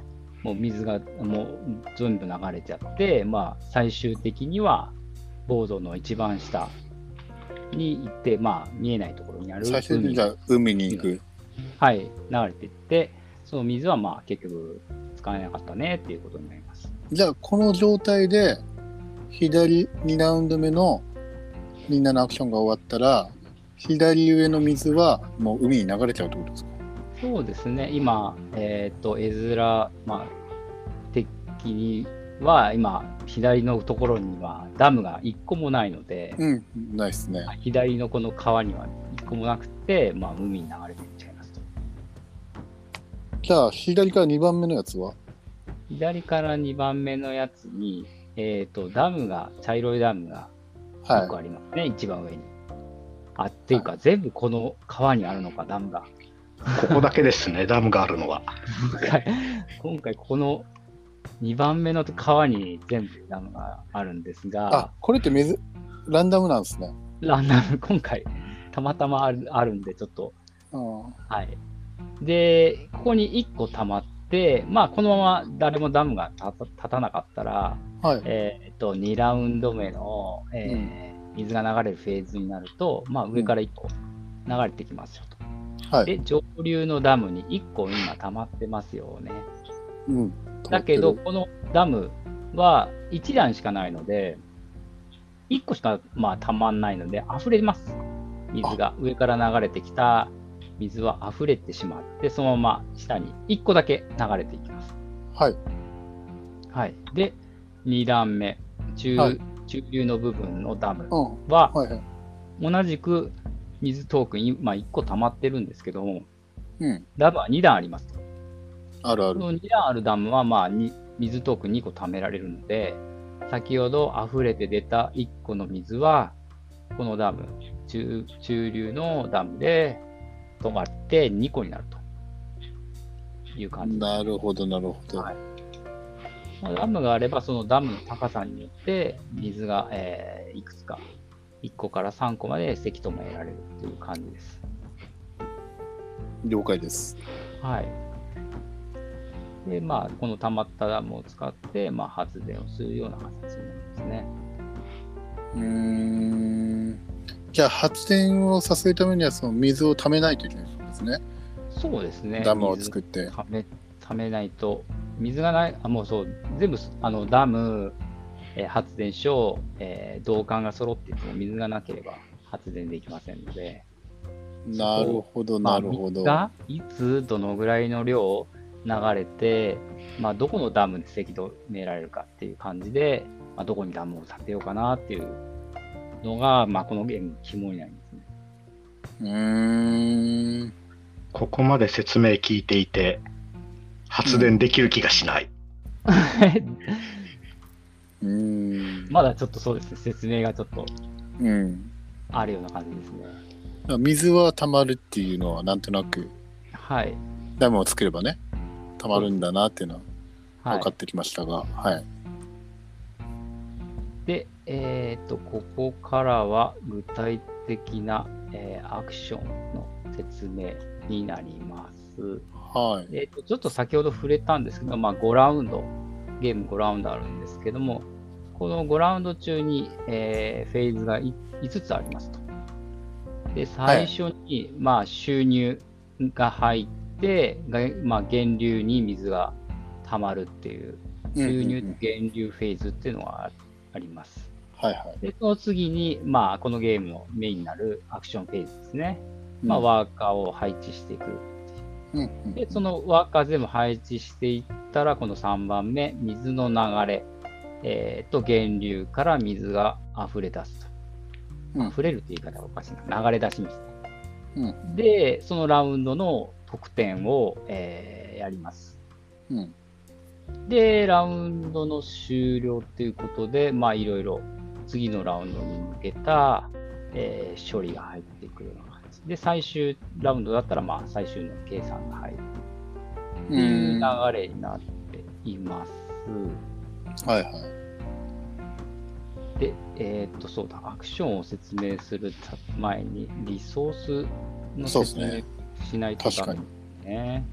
もう水がもう全部流れちゃって、まあ、最終的にはボードの一番下に行って、まあ、見えないところにある最終的に海じゃあ海に行く。はい、流れていって、その水はまあ結局使えなかったねっていうことになります。じゃあこの状態で左2ラウンド目のみんなのアクションが終わったら左上の水はもう海に流れちゃうってことですか？そうですね、今、えっ、と、絵面、まあ、的には、今、左のところにはダムが1個もないので、うん、ないっすね。左のこの川には1個もなくて、まあ、海に流れていっちゃいますと。じゃあ左から2番目のやつは？左から2番目のやつに、えっ、と、ダムが、茶色いダムが1個はありますね、一番上に。あ、っていうか、全部この川にあるのか、ダムが。ここだけですね、ダムがあるのは。今回、この2番目の川に全部ダムがあるんですい。があ、、これってめずランダムなんですね。ランダム、今回、たまたまあるあるんで、ちょっと、うん。はい。で、ここに1個溜まって、まあ、このまま誰もダムが立た立たなかったら、はい。えーっと、2ラウンド目の、えー水が流れるフェーズになると、まあ、上から1個流れてきますよと。はい。で、上流のダムに1個今溜まってますよね。うん。だけど、このダムは1段しかないので、1個しかまあたまんないので、溢れます。水が。上から流れてきた水は溢れてしまって、そのまま下に1個だけ流れていきます。るはい。はい。で、2段目、中,、はい中流の部分のダムうん。は。同じく水トークン、今1個溜まってるんですけども、うん。ダムは2段あります。あるある。この2段あるダムは、まあ、に水トークン2個貯められるので、先ほど溢れて出た1個の水は、このダム、中中流のダムで止まって2個になるという感じ。なるほど、なるほど。はいまあダムがあれば、そのダムの高さによって、水が、えーいくつか、1個から3個までせき止められるという感じです。了解です。はい。で、まあ、この溜まったダムを使って、まあ、発電をするような形になりますね。うーん。じゃあ発電をさせるためにはその水を溜めないといけないんですね。そうですね。ダムを作って。水ためためないと、水がない、あ、もうそう、全部、あの、ダム、えー発電所、えー導管が揃っていても水がなければ発電できませんので、なるほど、まあなるほど。水がいつ、どのぐらいの量流れて、まあ、どこのダムでせき止められるかっていう感じで、まあ、どこにダムを建てようかなっていうのが、まあ、このゲームの肝になりますね。うーん。ここまで説明聞いていて、発電できる気がしない。[LAUGHS] うーん。まだちょっとそうですね、説明がちょっとうん。あるような感じですね。水は溜まるっていうのはなんとなくはい。ダムを作ればね溜まるんだなっていうのははい分か。ってきましたが、はい。で、えっ、と、ここからは具体的な、えーアクションの説明になります。はい。えっとちょっと先ほど触れたんですけど、まあ、5ラウンド、ゲーム5ラウンドあるんですけども、この5ラウンド中に、えーフェーズがい5つありますと。で、最初に、まあ、収入が入って、がまあ、源流に水が溜まるっていう、収入と源流フェーズっていうのがああります。はいはい。で、その次に、まあ、このゲームのメインになるアクションフェーズですね。まあ、うんワーカーを配置していく。で、そのワーカー全部配置していったら、この3番目、水の流れ、えーと、源流から水が溢れ出すと。うん溢れるって言い方がおかしいな。流れ出します。うんで、そのラウンドの得点を、えーやります。うんで、ラウンドの終了ということで、まあ、いろいろ次のラウンドに向けた、えー処理が入ってくるような感じで、最終ラウンドだったら、まあ、最終の計算が入るってういうん。流はれになっています。いはい。で、えーっと、そうだ、アクションを説明する前に、リソースの説明そうですねしないと確かに。ね。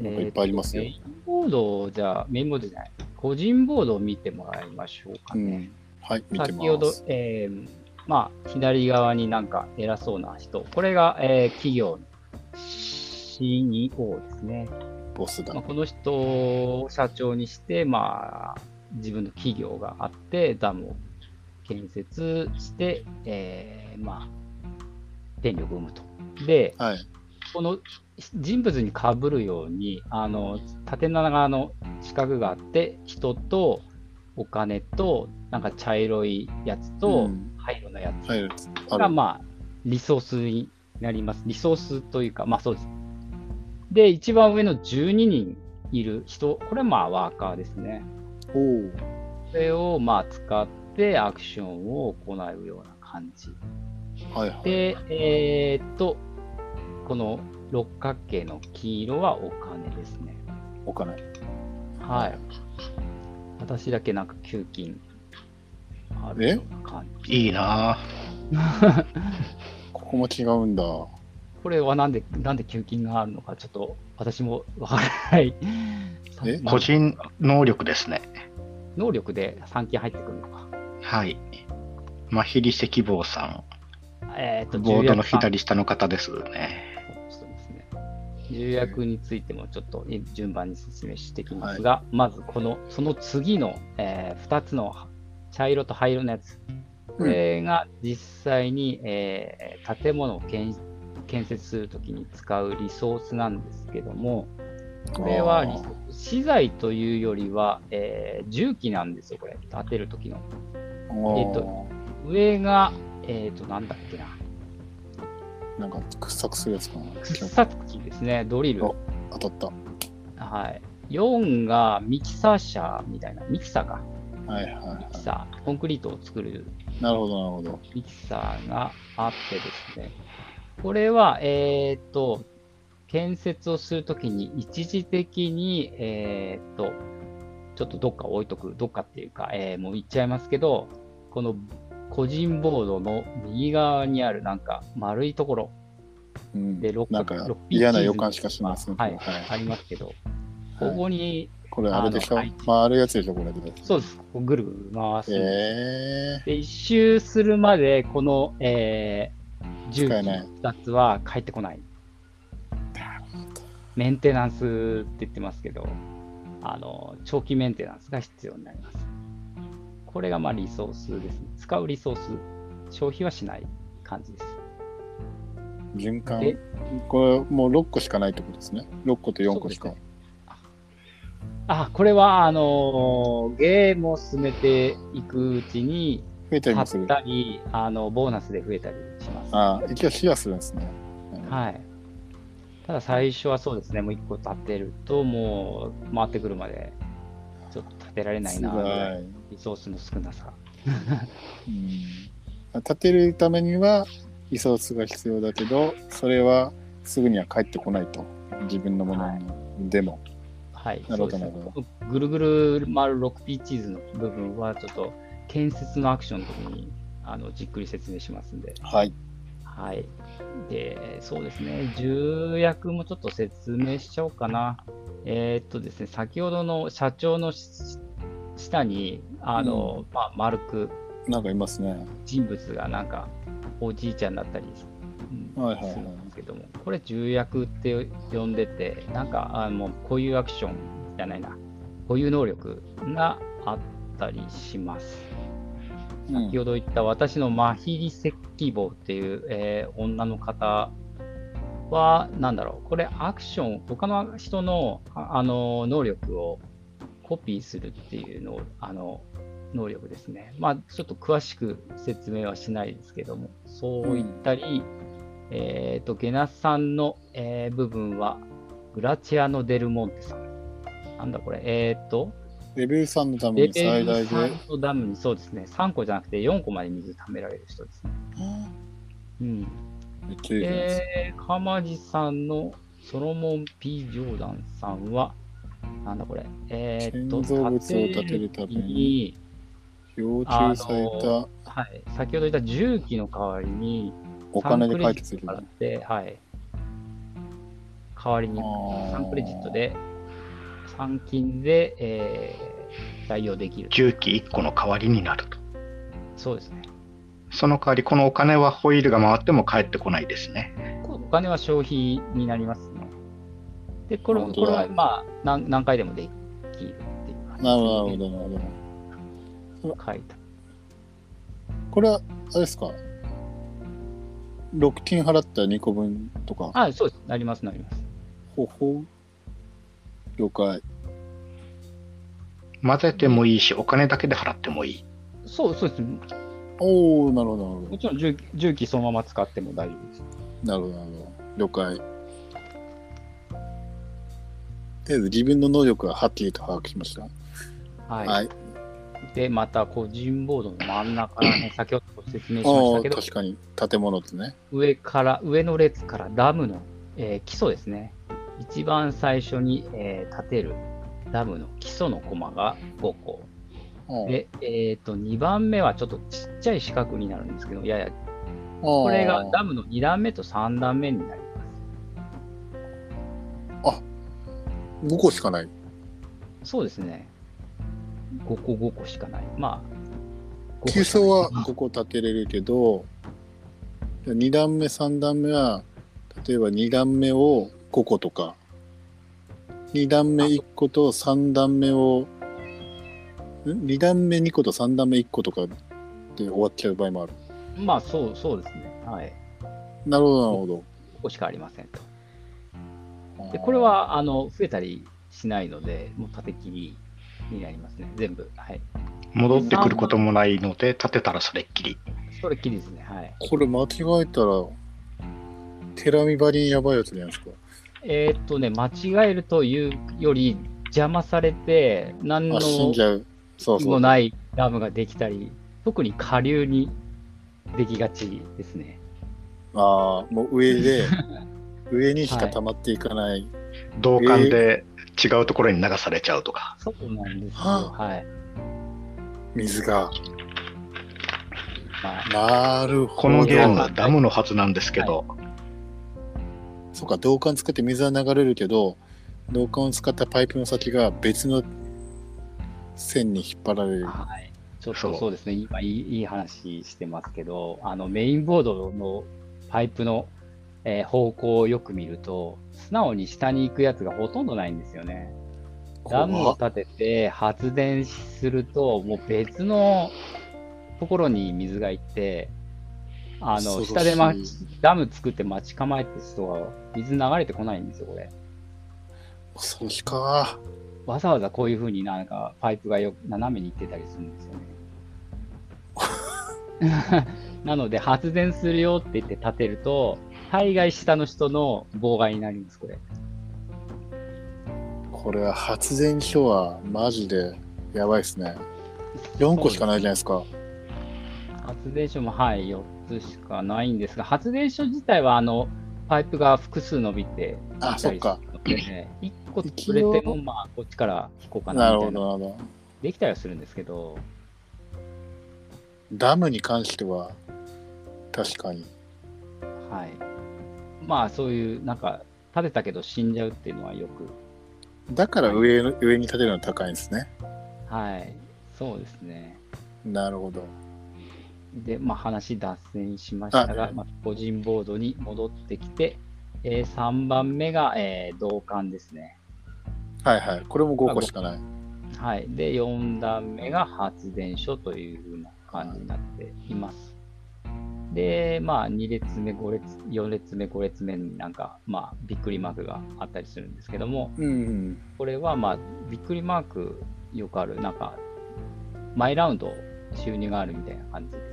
なんかいっぱいありますよえメインボードを、じゃあ、メインボードじゃない、個人ボードを見てもらいましょうかね。うん。はい、見て先ほどます。、えーまあ、左側になんか偉そうな人、これが、えー企業の CEO ですね。ボスだまあ、。この人を社長にして、まあ、自分の企業があって、ダムを建設して、えーまあ、電力を生むと。で、はい。この人物にかぶるように、あの縦長の四角があって、人とお金と、なんか茶色いやつとうん灰色のやつが、る。まあ、リソースになります。リソースというか、まあそうです。で、一番上の12人いる人、これはまあワーカーですね。これをまあ使ってアクションを行うような感じ。はいはい。で、えーっと、この六角形の黄色はお金ですね。お金。はい。私だけなんか給金あるような感じ。いいなここも違うんだ。これはなんで、なんで給金があるのか、ちょっと私もわからない。[LAUGHS] え？個人能力ですね。能力で3金入ってくるのか。はい。マヒリ石坊さえーっと、ん、ボードの左下の方ですね。そうですね。重役についてもちょっと順番に説明していきますが、まずこの、その次の、え2つの茶色と灰色のやつ。これが実際に、えー建物を建建設するときに使うリソースなんですけども、これは資材というよりは、えー重機なんですよ、これ、建てるときの。おえっと上が、えっ、と、なんだっけな、なんか掘削するやつかな。掘削機ですね、ドリル。お当たった。はい。4がミキサー車みたいな、ミキサーか。はいはいはミキサー、コンクリートを作るい。なるほどなるほど。ミキサーがあってですね、これは、えっ、と、建設をするときに一時的に、えっ、と、ちょっとどっか置いとく、どっかっていうか、えーもう言っちゃいますけど、この個人ボードの右側にあるなんか丸いところ。うん。で、六なんか嫌な予感しかしませんけど。はい、ありますけど、ここに、これあれでしょ？い。回るやつでしょ？これで。そうです、こうぐるぐる回す。えで、一周するまで、この、えー、重機使えない2つは帰ってこない。メンテナンスって言ってますけど、あの、長期メンテナンスが必要になります。これがまあリソースですね。使うリソース、消費はしない感じです。ー、循環で。これもう6個しかないってことですね。6個と4個しか。ねあ、これは、あのーゲームを進めていくうちに、増えたりもする。たり、あの、ボーナスで増えたりします。ああ、一応シェアするんですね。はい。ただ最初はそうですね、もう1個立てると、もう回ってくるまで、ちょっと立てられないな、ぐらいい。リソースの少なさ。[LAUGHS] うん、立てるためにはリソースが必要だけど、それはすぐには返ってこないと。自分のものにでも。はい。なるほどなるほぐるぐる回る 6P チーズの部分は、ちょっと建設のアクションの時にあのじっくり説明しますんで。はい。はい。で、そうですね、重役もちょっと説明しちゃおうかな。えーっとですね、先ほどの社長のし下に、あの、まあ、丸くなんかいますね。人物がなんか、おじいちゃんだったり、うんはいはいはいするんですけども、これ重役って呼んでて、なんか、あのこういうアクションじゃないな、こういう能力があったりします。うん先ほど言った私のマヒリ石棒っていう、えー女の方は、なんだろう、これアクション、他の人のああの能力をコピーするっていうのあの能力ですね。まあ、ちょっと詳しく説明はしないですけども、そういったり、えっ、と、ゲナさんの、えー部分は、グラチアノ・デルモンテさん。なんだこれ、えっ、と、レベル3のためレにベル最大で。3のダムにそうですね、3個じゃなくて4個まで水貯められる人ですね。うん。めっちゃいですか。えー、鎌地さんのソロモン・ P・ ジョーダンさんは、なんだこれ、えーっと、建造物を建てるために要求されたはい、先ほど言った重機の代わりに、お金で解決する。はい。代わりにサンクレジットで、参金で、えー、採用できる。重機1個の代わりになると。そうですね。その代わり、このお金はホイールが回っても返ってこないですね。こお金は消費になりますね。で、これこれはまあ何何回でもできるっていう感じなるほど、なるほど、なるほど。書いた。これは、あれですか ?6 金払ったら2個分とか？あ、そうです。なります、なります。ほほ了解。混ぜてもいいし、お金だけで払ってもいい。そうそうです。おおなるほど、なるほもちろん重重機そのまま使っても大丈夫です。ど。なるほど、なるほど。了解。とりあえず自分の能力ははっきりと把握しました。はい。はい。で、また個人ボードの真ん中らね、[CLEARS THROAT] 先ほどご説明しましたけど、確かに建物ですね。上から、上の列からダムの、えー基礎ですね。一番最初に、えー建てるダムの基礎のコマが5個。ああで、えっ、と、2番目はちょっとちっちゃい四角になるんですけど、やや、ここれがダムの2段目と3段目になります。5個しかない。そうですね。5個5個しかない。まあ、5個基礎しかないは5個建てれるけど、2段目、3段目は、例えば2段目を5個とか、2段目1個と3段目を、ん ?2 段目2個と3段目1個とかで終わっちゃう場合もある。まあ、そう、そうですね。はい。なるほど、なるほど。5個しかありませんと。で、これは、あの、増えたりしないので、もう縦切りになりますね。全部。はい。戻ってくることもないので、建てたらそれっきり。それっきりですね。はい。これ間違えたら、テラミバリンやばいやつじゃないですか。えーっとね、間違えるというより、邪魔されて、何のあ、死んじゃう。そうそう。もないダムができたり、特に下流にできがちですね。ああ、もう上で、[LAUGHS] 上にしか溜まっていかない。同感で違うところに流されちゃうとか。そうなんですよ。ははい。水が。まあ、なるほど。このゲーム、ダムのはずなんですけど、そうか、導管使って水は流れるけど、導管を使ったパイプの先が別の線に引っ張られる。はい。ちょっそうとそうですね、今いいいい話してますけど、あのメインボードのパイプの、えー方向をよく見ると、素直に下に行くやつがほとんどないんですよね。ダムを建てて発電すると、もう別のところに水が行って、あの、下で、ま、ダム作って待ち構えてる人は水流れてこないんですよ、これ。恐ろしか。わざわざこういう風になんかパイプがよ斜めに行ってたりするんですよね。[LAUGHS] なので発電するよって言って立てると、大概下の人の妨害になります、これ。これは発電所はマジでやばいですね。4個しかないじゃないですか。発電所もはい、4つしかないんですが、発電所自体はあの、パイプが複数伸びてあ、そっか。ので、ね、[CLEARS THROAT] 1個作れても、まあ、こっちから引こうかなみたいな。ほど、なるほど。できたりはするんですけど、ダムに関しては、確かに。はい。まあ、そういう、なんか、建てたけど死んじゃうっていうのはよくだから上の上に立てるの高いんですね。はい、そうですね。なるほど。で、まあ、話脱線しましたあが、まあ、個人ボードに戻ってきて、えー3番目が、えー同感ですね。はいはい。これも5個しかない。はい。で、4段目が発電所というふうな感じになっています。で、まあ、2列目、5列、4列目、5列目になんか、まあ、びっくりマークがあったりするんですけども、うん、うん。これはまあ、びっくりマークよくある、なんか、毎ラウンド収入があるみたいな感じで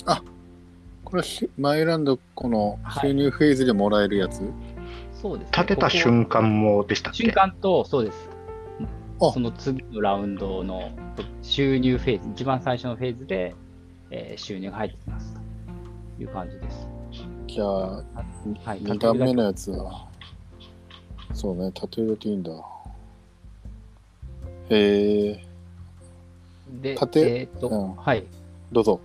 すね。これはしマイランド、この収入フェーズでもらえるやつ、そうですね。建てた瞬間もでしたっけ？瞬間と、そうです。あその次のラウンドの収入フェーズ、一番最初のフェーズで、えー収入が入ってきますという感じです。じゃあ、はい、2段目のやつは、そうね、タトゥーだけいいんだ。へえ、で、縦えーっと、うんはい。どうぞ。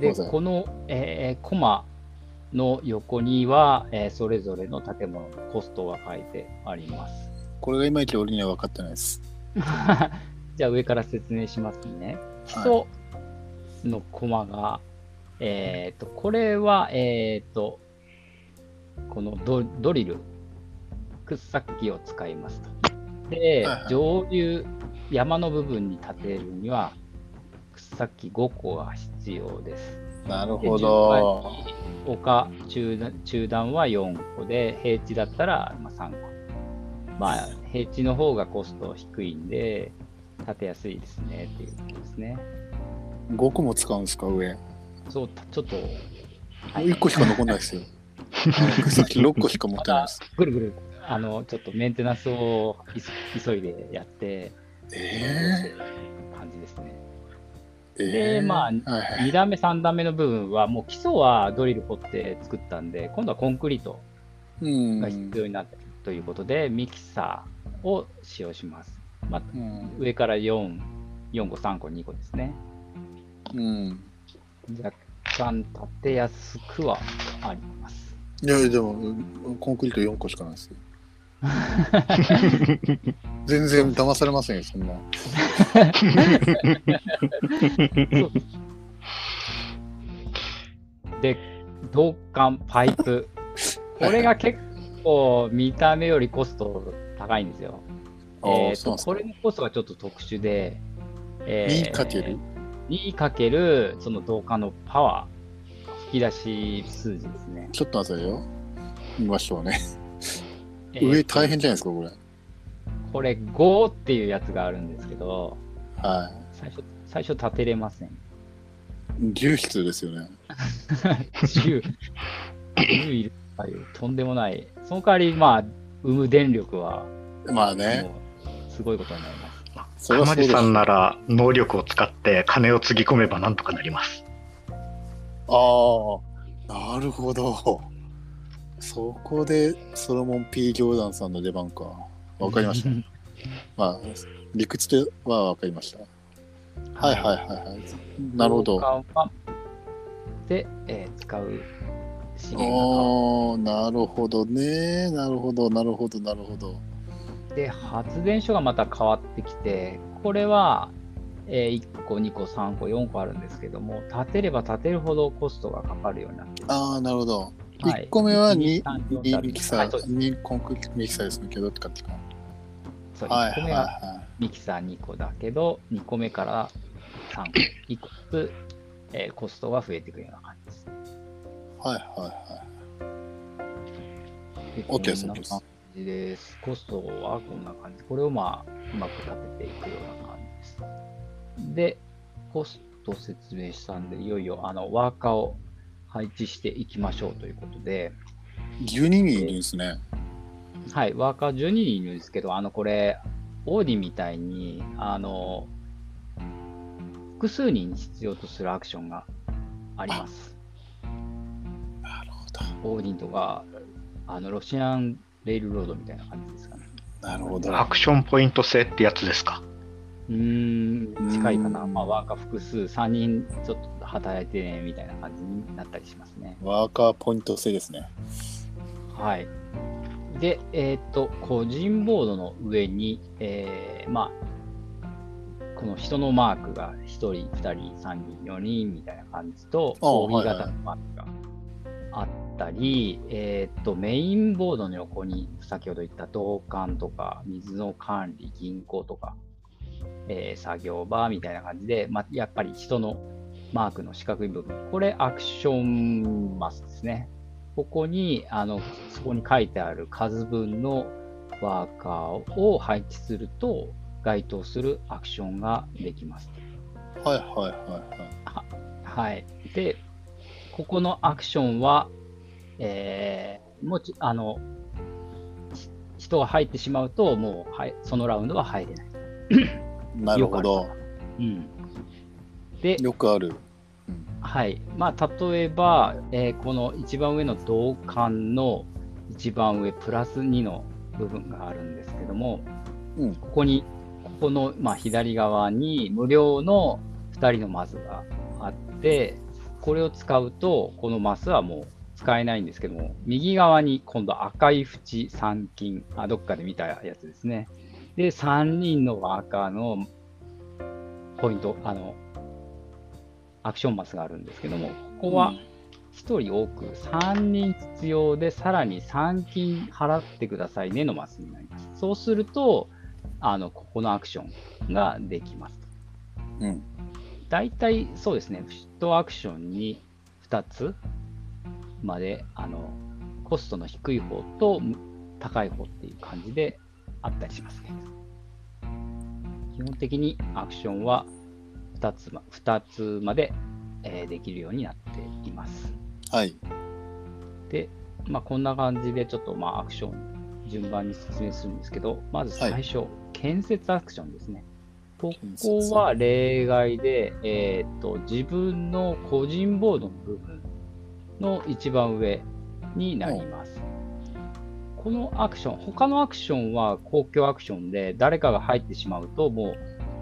で、この、えーコマの横には、えーそれぞれの建物のコストが書いてあります。これがいまいち俺には分かってないです。[LAUGHS] じゃあ上から説明しますね。基礎のコマが、えっ、と、これは、えっ、と、このドドリル、掘削機を使いますと。で、はいはい上流、山の部分に建てるには、掘削機5個が必要です。なるほど。丘中段中段は4個で、平地だったらまあ3個。まあ、平地の方がコスト低いんで、建てやすいですねっていうことですね。5個も使うんですか、上。そう、たちょっと、もう1個しか残んないですよ。さっき6個しか持ってないです。ぐるぐる、あの、ちょっとメンテナンスを急いでやって、え感じですね。でまあはいはい2段目、3段目の部分は、もう基礎はドリル掘って作ったんで、今度はコンクリートうんが必要になっているということで、ミキサーを使用します。まあ、うん上から4、4個、3個、2個ですね。うん。若干立てやすくはあります。いや、でも、コンクリート4個しかないですよ。[LAUGHS] 全然騙されませんよ、そんな。[LAUGHS] で、導管、パイプ。これが結構見た目よりコスト高いんですよ。[LAUGHS] えーそうなんですかとこれのコストがちょっと特殊で、えにかけるにかけるその導管のパワー、吹き出し数字ですね。ちょっと待ってよ。見ましょうね。えー上大変じゃないですか、これ。これ5っていうやつがあるんですけど、は最初、最初立てれません。い。重必ですよね。[LAUGHS] 10、10いるというとんでもない。その代わり、まあ、生む電力は、まあね。すごいことになります。そ浜地さんなら能力を使って金をつぎ込めばなんとかなります。ああ、なるほど。そこでソロモン P・ ジョーダンさんの出番か。わかりました。まあ、理屈ではわかりました。はいはいはいはい。なるほど。で、えー使うおー、なるほどね。なるほど、なるほど、なるほど。って、発電所がまた変わってきて、これは、えー1個、2個、3個、4個あるんですけども、建てれば建てるほどコストがかかるようになってるああ、なるほど。はい1個目は一 2, 二三四2ミキサー、はいそうです2コンクリートミキサーですけどって感じか。そう、1はいはい個目ははミキサー2個だけど、2個目から3個、1個ずつ、えーコストが増えていくような感じです。い。はいはいはい。で OK ですこんな感じです。コストはこんな感じ。これをまあ、うまく立てていくような感じです。で、コスト説明したんで、いよいよあのワーカーを配置していきましょうということで、12人いるんですね。はい、ワーカー12人いるんですけど、あの、これ、オーディンみたいに、あの、複数人必要とするアクションがあります。なるほど。オーディンとか、あの、ロシアンレールロードみたいな感じですかね。なるほど。アクションポイント制ってやつですか？うーん、近いかな。うんまあ、ワーカー複数、3人ちょっと働いてね、みたいな感じになったりしますね。ワーカーポイント制ですね。はい。で、えっ、と、個人ボードの上に、えーまあ、この人のマークが1人、2人、3人、4人みたいな感じと、ああ OB はいはい型のマークがあったり、えっ、と、メインボードの横に、先ほど言った導管とか、水の管理、銀行とか、えー作業場みたいな感じで、まあ、やっぱり人のマークの四角い部分、これアクションマスですね。ここに、あの、そこに書いてある数分のワーカーを配置すると、該当するアクションができます。はいはいはいはい。はい。で、ここのアクションは、えーもち、あの、し人が入ってしまうと、もう、はい、そのラウンドは入れない。なるほど。うん。で、よくある。はい。まあ、例えば、えーこの一番上の銅管の一番上プラス2の部分があるんですけども、うんここに、ここの、まあ、左側に無料の2人のマスがあって、これを使うと、このマスはもう使えないんですけども、右側に今度赤い縁3金、あ、どっかで見たやつですね。で、3人の赤のポイント、あの、アクションマスがあるんですけども、ここは1人多く3人必要で、さらに3金払ってくださいねのマスになります。そうすると、あの、ここのアクションができます。うん。大体そうですね、1アクションに2つまで、あの、コストの低い方と高い方っていう感じであったりしますね。基本的にアクションは2つま ,2 つまで、えーできるようになっています。はい。で、まあ、こんな感じでちょっとまあアクション順番に説明するんですけど、まず最初、建設アクションですね。ここは例外で、えーっと自分の個人ボードの部分の一番上になります。このアクション、他のアクションは公共アクションで誰かが入ってしまうともう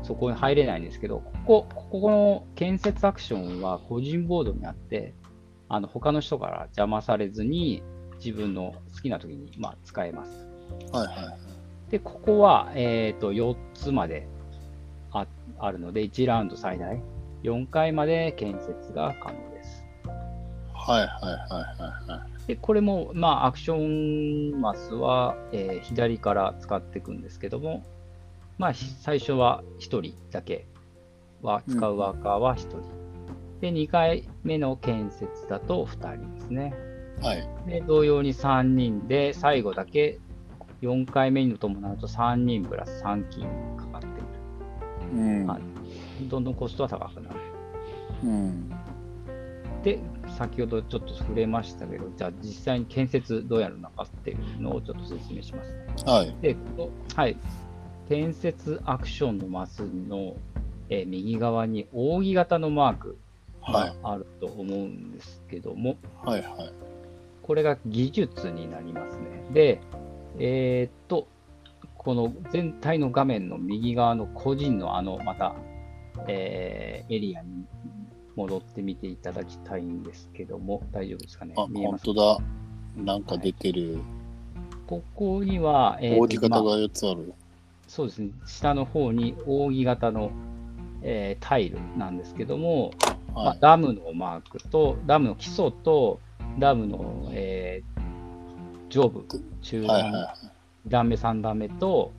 そこに入れないんですけど、ここ、ここの建設アクションは個人ボードにあって、あの他の人から邪魔されずに自分の好きな時にまあ使えます。はいはで、ここは、えー、と4つまでああるので、1ラウンド最大4回まで建設が可能です。い。はいはいはいはいはい。で、これも、まあ、アクションマスは、えー左から使っていくんですけども、まあ、ひ最初は1人だけは、使うワーカーは1人。で、2回目の建設だと2人ですね。はい。で、同様に3人で、最後だけ4回目に伴うと3人プラス3金かかってくる。うん。はいどんどんコストは高くなる。うん。で、先ほどちょっと触れましたけど、じゃあ実際に建設どうやるのかっていうのをちょっと説明しますね。はい。で、はい。建設アクションのマスの、えー右側に扇形のマークはいが。あると思うんですけども、はいはい。これが技術になりますね。で、えーっと、この全体の画面の右側の個人のあの、また、えーエリアに戻ってみていただきたいんですけども、大丈夫ですかね？あ、見えます本当だ。なんか出てる。ここには、えーと扇形がまあ4つある。そうですね、下の方に扇形の、えータイルなんですけども、まあはい。ダムのマークと、ダムの基礎と、ダムの、えー上部、中段、はいはいはい。2段目、3段目と、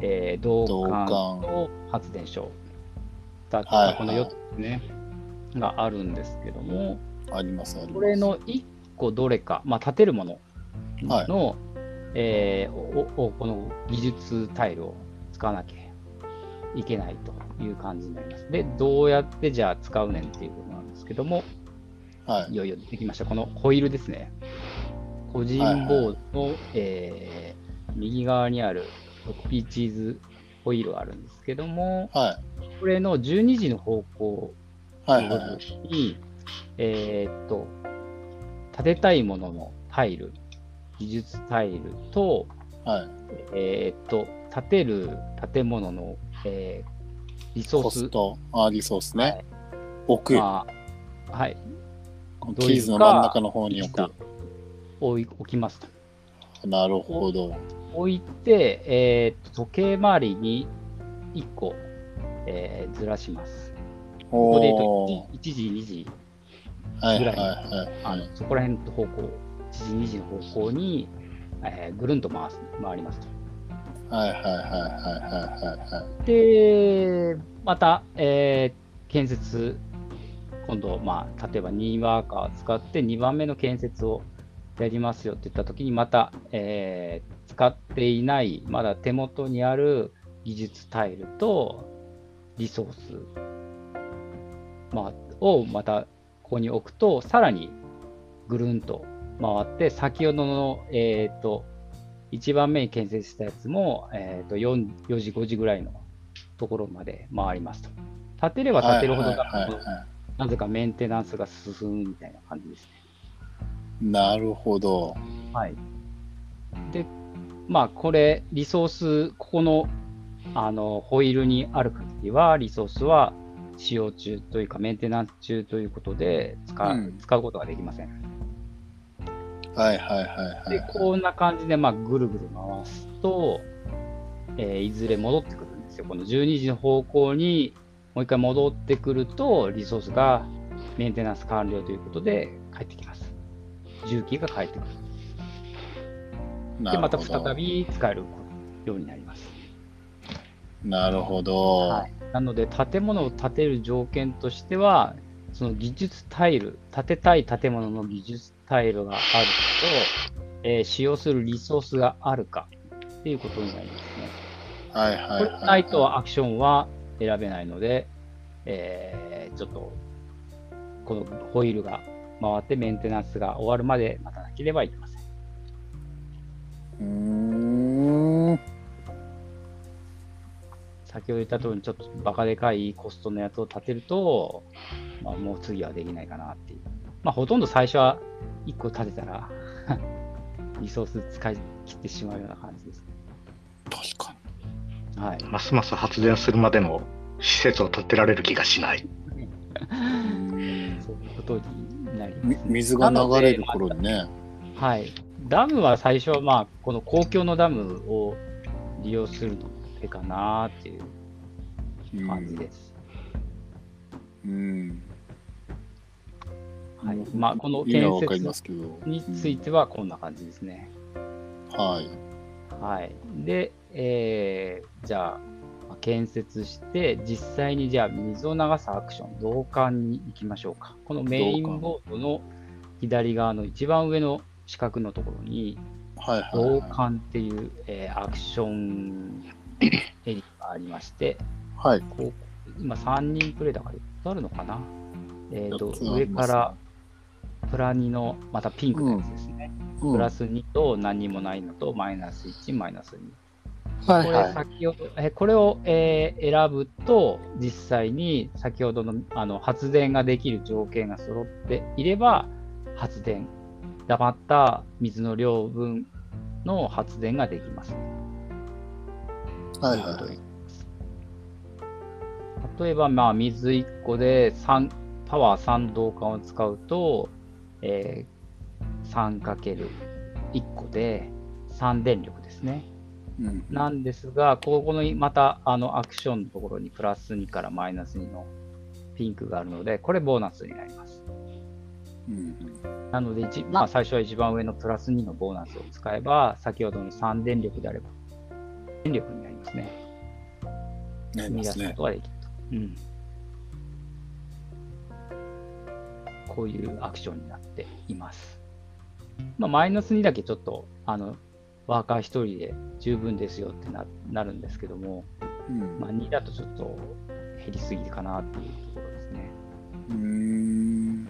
えー、銅管銅と発電所だった、はいはいこの4つね、があるんですけども、ありますあります。これの1個どれか、まあ、建てるものの、えーおおこの技術タイルを使わなきゃいけないという感じになります。で、どうやってじゃあ使うねんっていうことなんですけども、はいい。よいよ出てきました。このホイールですね。個人ボードの、えー右側にある6ピーチーズホイールがあるんですけども、はこれの12時の方向い。はいはいはい。えーっと、建てたいもののタイル、技術タイルと、はい。えーっと、建てる建物の、えーリソースコス、ト、あ、リソースはね。い置く。まあはい、どういうか地図の真ん中の方に置く。置い置きますと。なるほど。置いて、えーっと時計回りに1個、えーずらします。ここで言うおと 1, 時、2時、ー。はいはいぐらいはいはい。あのそこら辺の方向、1時、2時の方向に、えーぐるんと回す回りますと。はいはいはいはいはいはいはい。で、また、えー建設、今度、まあ、例えば2ワーカー使って2番目の建設をやりますよって言ったときに、また、えー使っていない、まだ手元にある技術タイルとリソース、まあ、をまたここに置くと、さらにぐるんと回って、先ほどの、えっ、と、1番目に建設したやつも、えー、と 4, 4時、5時ぐらいのところまで回りますと。立てれば立てるほど、なぜかメンテナンスが進むみたいな感じですね。なるほど。はい。で、まあ、これ、リソース、ここの、あの、ホイールにある限りは、リソースは使用中というか、メンテナンス中ということで使う、うん使うことができません。はいはいはいはい。で、こんな感じで、まあ、ぐるぐる回すと、えーいずれ戻ってくるんですよ。この12時の方向にもう一回戻ってくると、リソースがメンテナンス完了ということで帰ってきます。重機が帰ってくる。るほどまた再び使えるようになります。なるほど。はい、なので、建物を建てる条件としては、その技術タイル、建てたい建物の技術タイルがあると、えー使用するリソースがあるかっていうことになりますね。はいはいはい。これがないとアクションは選べないので、えーちょっと、このホイールが回ってメンテナンスが終わるまで待たなければいけません。うー先ほど言った通りにちょっとバカでかいコストのやつを立てると、まあ、もう次はできないかなっていう。まあ、ほとんど最初は1個立てたら、[LAUGHS] リソース使い切ってしまうような感じですね。確かはい。ますます発電するまでの施設を建てられる気がしない。そういうことになります、みね。水が流れる頃にね。はい。ダムは最初はまあ、この公共のダムを利用するの手かなっていううん感じです。うん。はい。まあ、この建設。についてはこんな感じですね。はい。はい。で、えーじゃあ、まあ建設して、実際にじゃあ水を流すアクション、導管に行きましょうか。このメインボードの左側の一番上の四角のところに、導は管っていう、えーアクション [COUGHS] エリアがありまして、い。はい。こう今3人プレイだから4つあるのかな？えーと上からプラ2のまたピンクのやつですね。うんプラス2と何にもないのとマイナス1、マイナス2。これ。先ほど、えこれを、えー選ぶと、実際に先ほどのあの発電ができる条件が揃っていれば、発電、黙った水の量分の発電ができます。はいはい例えば、まあ、水1個で3パワー3導管を使うと、えー、3×1 個で3電力ですね。うん。なんですが、ここのまたあのアクションのところにプラス2からマイナス2のピンクがあるので、これボーナスになります。うん。なので、一まあ、最初は一番上のプラス2のボーナスを使えば、先ほどの3電力であれば、電力になりますね。生み出ますことができると。うん。こういうアクションになっています。まあ、マイナス2だけちょっと、あの、ワーカー1人で十分ですよってななるんですけども、うん。まあ、2だとちょっと減りすぎかなっていうところですね。うーん。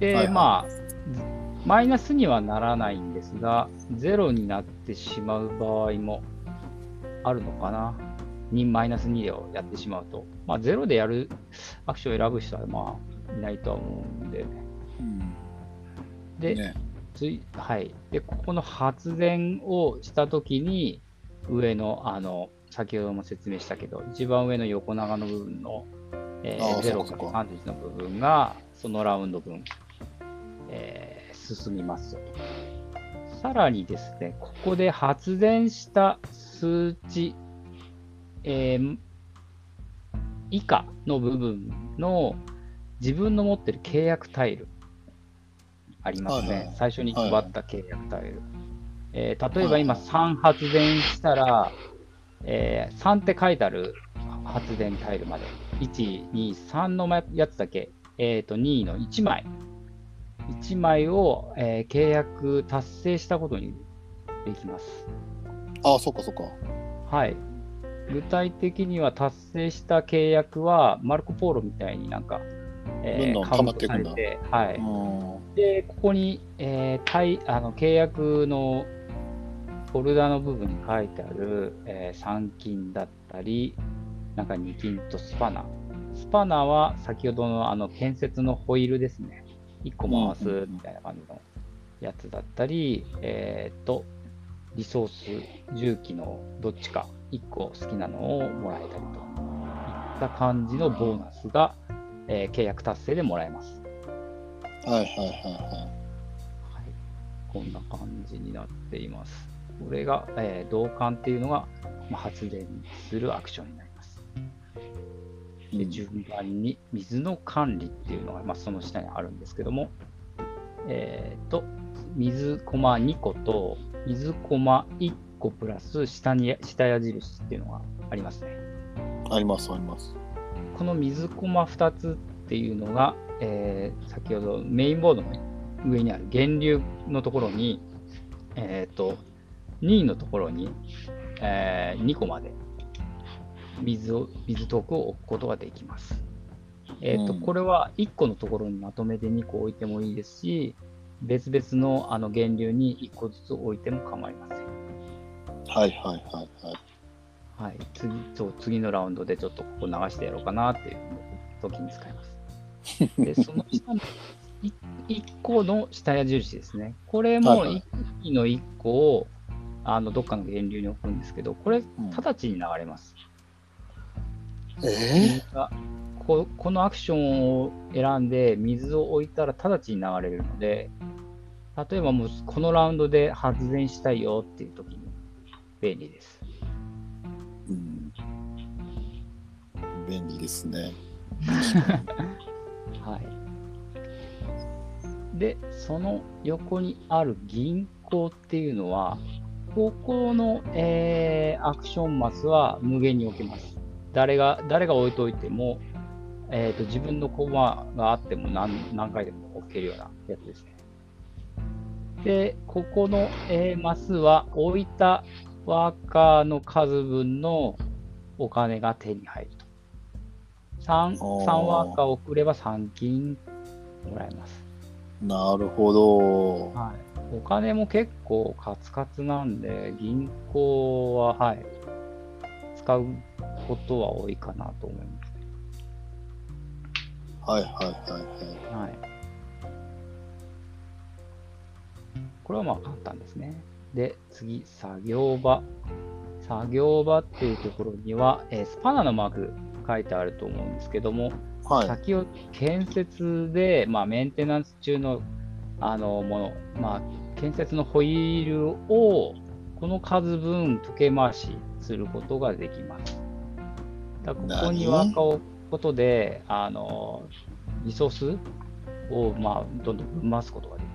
で、はいはいまあ、マイナスにはならないんですが、ゼロになってしまう場合もあるのかな。2マイナス2をやってしまうと。まあ、ゼロでやるアクションを選ぶ人はまあいないとは思うんで。うん。で、ね。ついはい。で、ここの発電をしたときに、上の、あの、先ほども説明したけど、一番上の横長の部分の、えあー、0ーそうかそうかから31の部分が、そのラウンド分、えー進みます。さらにですね、ここで発電した数値、えー以下の部分の自分の持ってる契約タイルありますね。はいはい最初に配った契約タイル。えー例えば今3発電したら、えー3って書いてある発電タイルまで。1、2、3のやつだけ、えー、と2の1枚。1枚を、えー契約達成したことにできます。ああ、そっかそっか。はい。具体的には達成した契約は、マルコ・ポーロみたいになんか、えどんどんカウント溜まっていくんだされて、はい。うん。で、ここに、えー、対あの契約のフォルダの部分に書いてある、えー、3金だったり、中に金とスパナ、スパナは先ほどのあの建設のホイールですね。1個回すみたいな感じのやつだったり、えっ、と、リソース、重機のどっちか1個好きなのをもらえたりといった感じのボーナスが、えー契約達成でもらえます。はいはいはいははい、こんな感じになっています。これが、えー導管っていうのが、まあ、発電するアクションになります。い。でうん順番に水の管理っていうのが、まあ、その下にあるんですけども、えっ、と、水コマ2個と水コマ1個プラス下に下矢印っていうのがありますね。ありますあります。この水コマ2つっていうのが、えー先ほどメインボードの上にある源流のところに、えっ、と、2位のところに、え2個まで水を、水トークを置くことができます。えっ、と、うんこれは1個のところにまとめて2個置いてもいいですし、別々のあの源流に1個ずつ置いても構いません。はいはいはいはい。はい、次そう次のラウンドでちょっとここ流してやろうかなっていう時に使います。[LAUGHS] で、その下の1個の下矢印ですね。これもはいはい1の1個をあのどっかの源流に置くんですけど、これ、うん直ちに流れます。え水がここのアクションを選んで水を置いたら直ちに流れるので、例えばもうこのラウンドで発電したいよっていう時に便利です。ーうん、便利ですね。[LAUGHS] はい。で、その横にある銀行っていうのは、ここの、えーアクションマスは無限に置けます。誰が、誰が置いといても、えーと自分のコマがあっても何何回でも置けるようなやつですね。で、ここの、えーマスは置いたワーカーの数分のお金が手に入ると。3, おー3ワーカー送れば3金もらえます。なるほど。はい。お金も結構カツカツなんで、銀行は、はい、使うことは多いかなと思います。はいはいはいはい。はい。これはまあ簡単ですね。で、次、作業場。作業場っていうところには、えースパナのマーク書いてあると思うんですけども、はい。先ほど建設で、まあ、メンテナンス中のあのもの、まあ、建設のホイールをこの数分時計回しすることができます。だからここに何輪っかを置くことで、あのリソースを、まあ、どんどん分回すことができる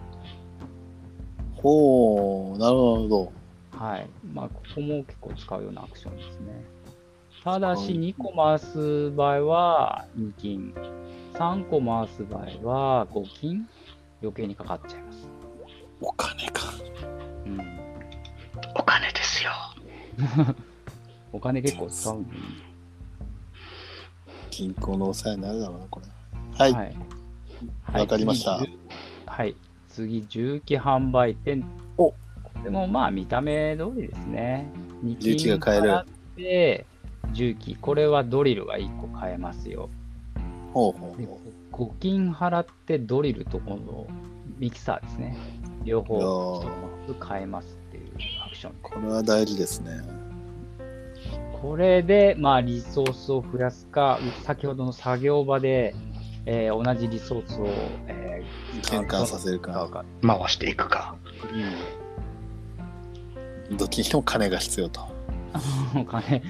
ほう、なるほど。と。はい。まあ、ここも結構使うようなアクションですね。ただし、使う2個回す場合は2金、3個回す場合は5金余計にかかっちゃいます。お金か。うん、お金ですよ。[LAUGHS] お金結構使うんで、銀行の抑えになるだろうな、これ。はい。はい。わかりました次はい。次、重機販売店。おこれもまあ見た目通りですね。2重機が買える払って、重機。これはドリルが1個買えますよ。ほうほうでほ5金払ってドリルと今度ミキサーですね。両方ー買えますっていうアクションで。これは大事ですね。これで、まあ、リソースを増やすか、先ほどの作業場で、えー同じリソースを、えー転換させるか。回していくか。どっちにしても金が必要と。[LAUGHS] うん、お金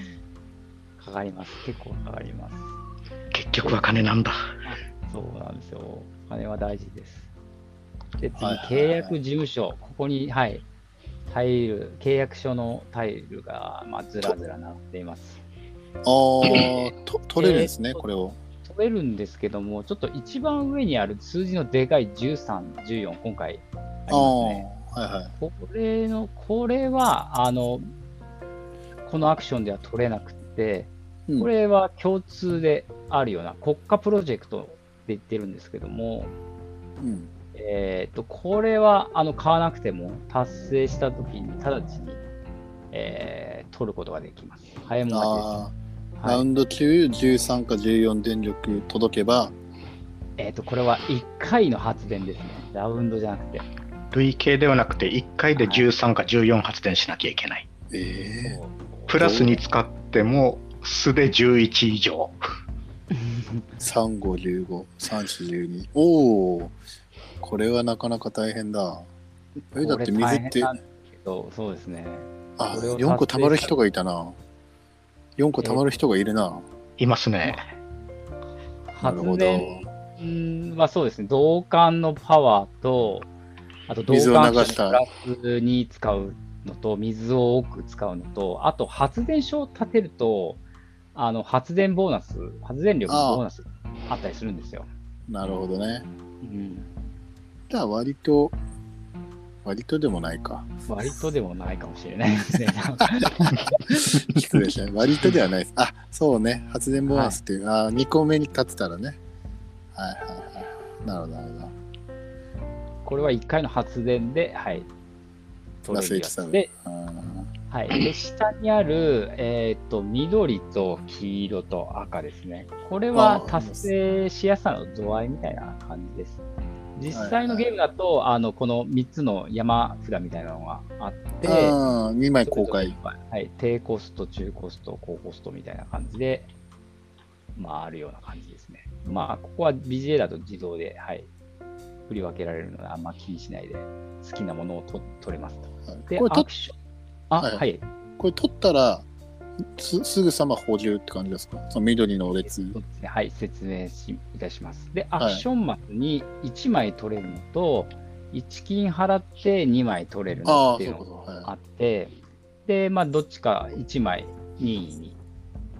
かかります。結構かかります。結局は金なんだ。そうなんですよ。お金は大事です。で、次、はいはいはい契約事務所。ここに、はい、タイル、契約書のタイルが、まあ、ずらずらなっています。ああ、と取れるんですね、これを。取れるんですけども、ちょっと一番上にある数字のでかい13、14、今回ありあますあ、ね。はいはい。これの、これは、あの、このアクションでは取れなくて、うんこれは共通であるような国家プロジェクトで言ってるんですけども、うん。えっ、と、これは、あの、買わなくても達成したときに直ちに、えー取ることができます。早いもん勝ちです。あラウンド中13か14電力届けば、えっ、と、これは1回の発電ですね。ラウンドじゃなくて。累計ではなくて、1回で13か14発電しなきゃいけない。ええプラスに使っても、素で11以上。3、5、15、3、4、12。おお、これはなかなか大変だ。え、だって水ってそうですね。あ、これを4個貯まる人がいたな。4個貯まる人がいるな。いますね。なるほど。発電はそうですね、導管のパワーと、あと導水を管流したプラスに使うのと、水を多く使うのと、あと発電所を建てると、あの発電ボーナス、発電力のボーナスあったりするんですよ。なるほどね。うん、じゃあ割と、割とでもないか。割とでもないかもしれないですね。[LAUGHS] 失礼した割とではないです。あ、そうね。発電ボーナスっていう、あ、2個目に立ってたらね。はいはいはい。なるほど、なるほど。これは1回の発電で、はい、取れるやで、うんはい、で下にある、えー、と緑と黄色と赤ですね。これはあ達成しやすさの度合いみたいな感じです。実際のゲームだと、あのこの3つの山札みたいなのがあって、あー2枚公開。はい、低コスト、中コスト、高コストみたいな感じで、まあ、あるような感じですね。まあ、ここは BGA だと自動で、はい、振り分けられるので、あんま気にしないで、好きなものをと取れますと。で、これとアクション。あ、はいはい。これ取ったらすすぐさま補充って感じですか？その緑の列。そうですね。はい、説明しいたします。で、はいアクションマスに1枚取れるのと、1金払って2枚取れるのっていう。のがあはって、で、まあ、どっちか1枚、任意に。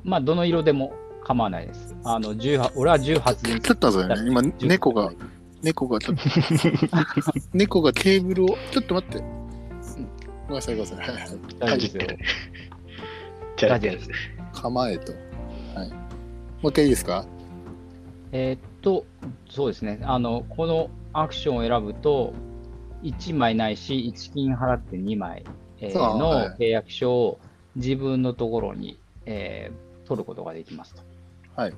まあ、どの色でも構わないです。あの、18、俺は18い。でちょっと待ってね。今、猫が、猫がちょっと、[LAUGHS] 猫がテーブルを、ちょっと待って。ごめんなさい、ごめんなさい。はいはい大丈夫ですよ。じゃあ大丈夫です。構えと。はい。もう一回いいですか？えーっと、そうですね。あの、このアクションを選ぶと、1枚ないし、1金払って2枚、えーのはい契約書を自分のところに、えー取ることができますと。はい。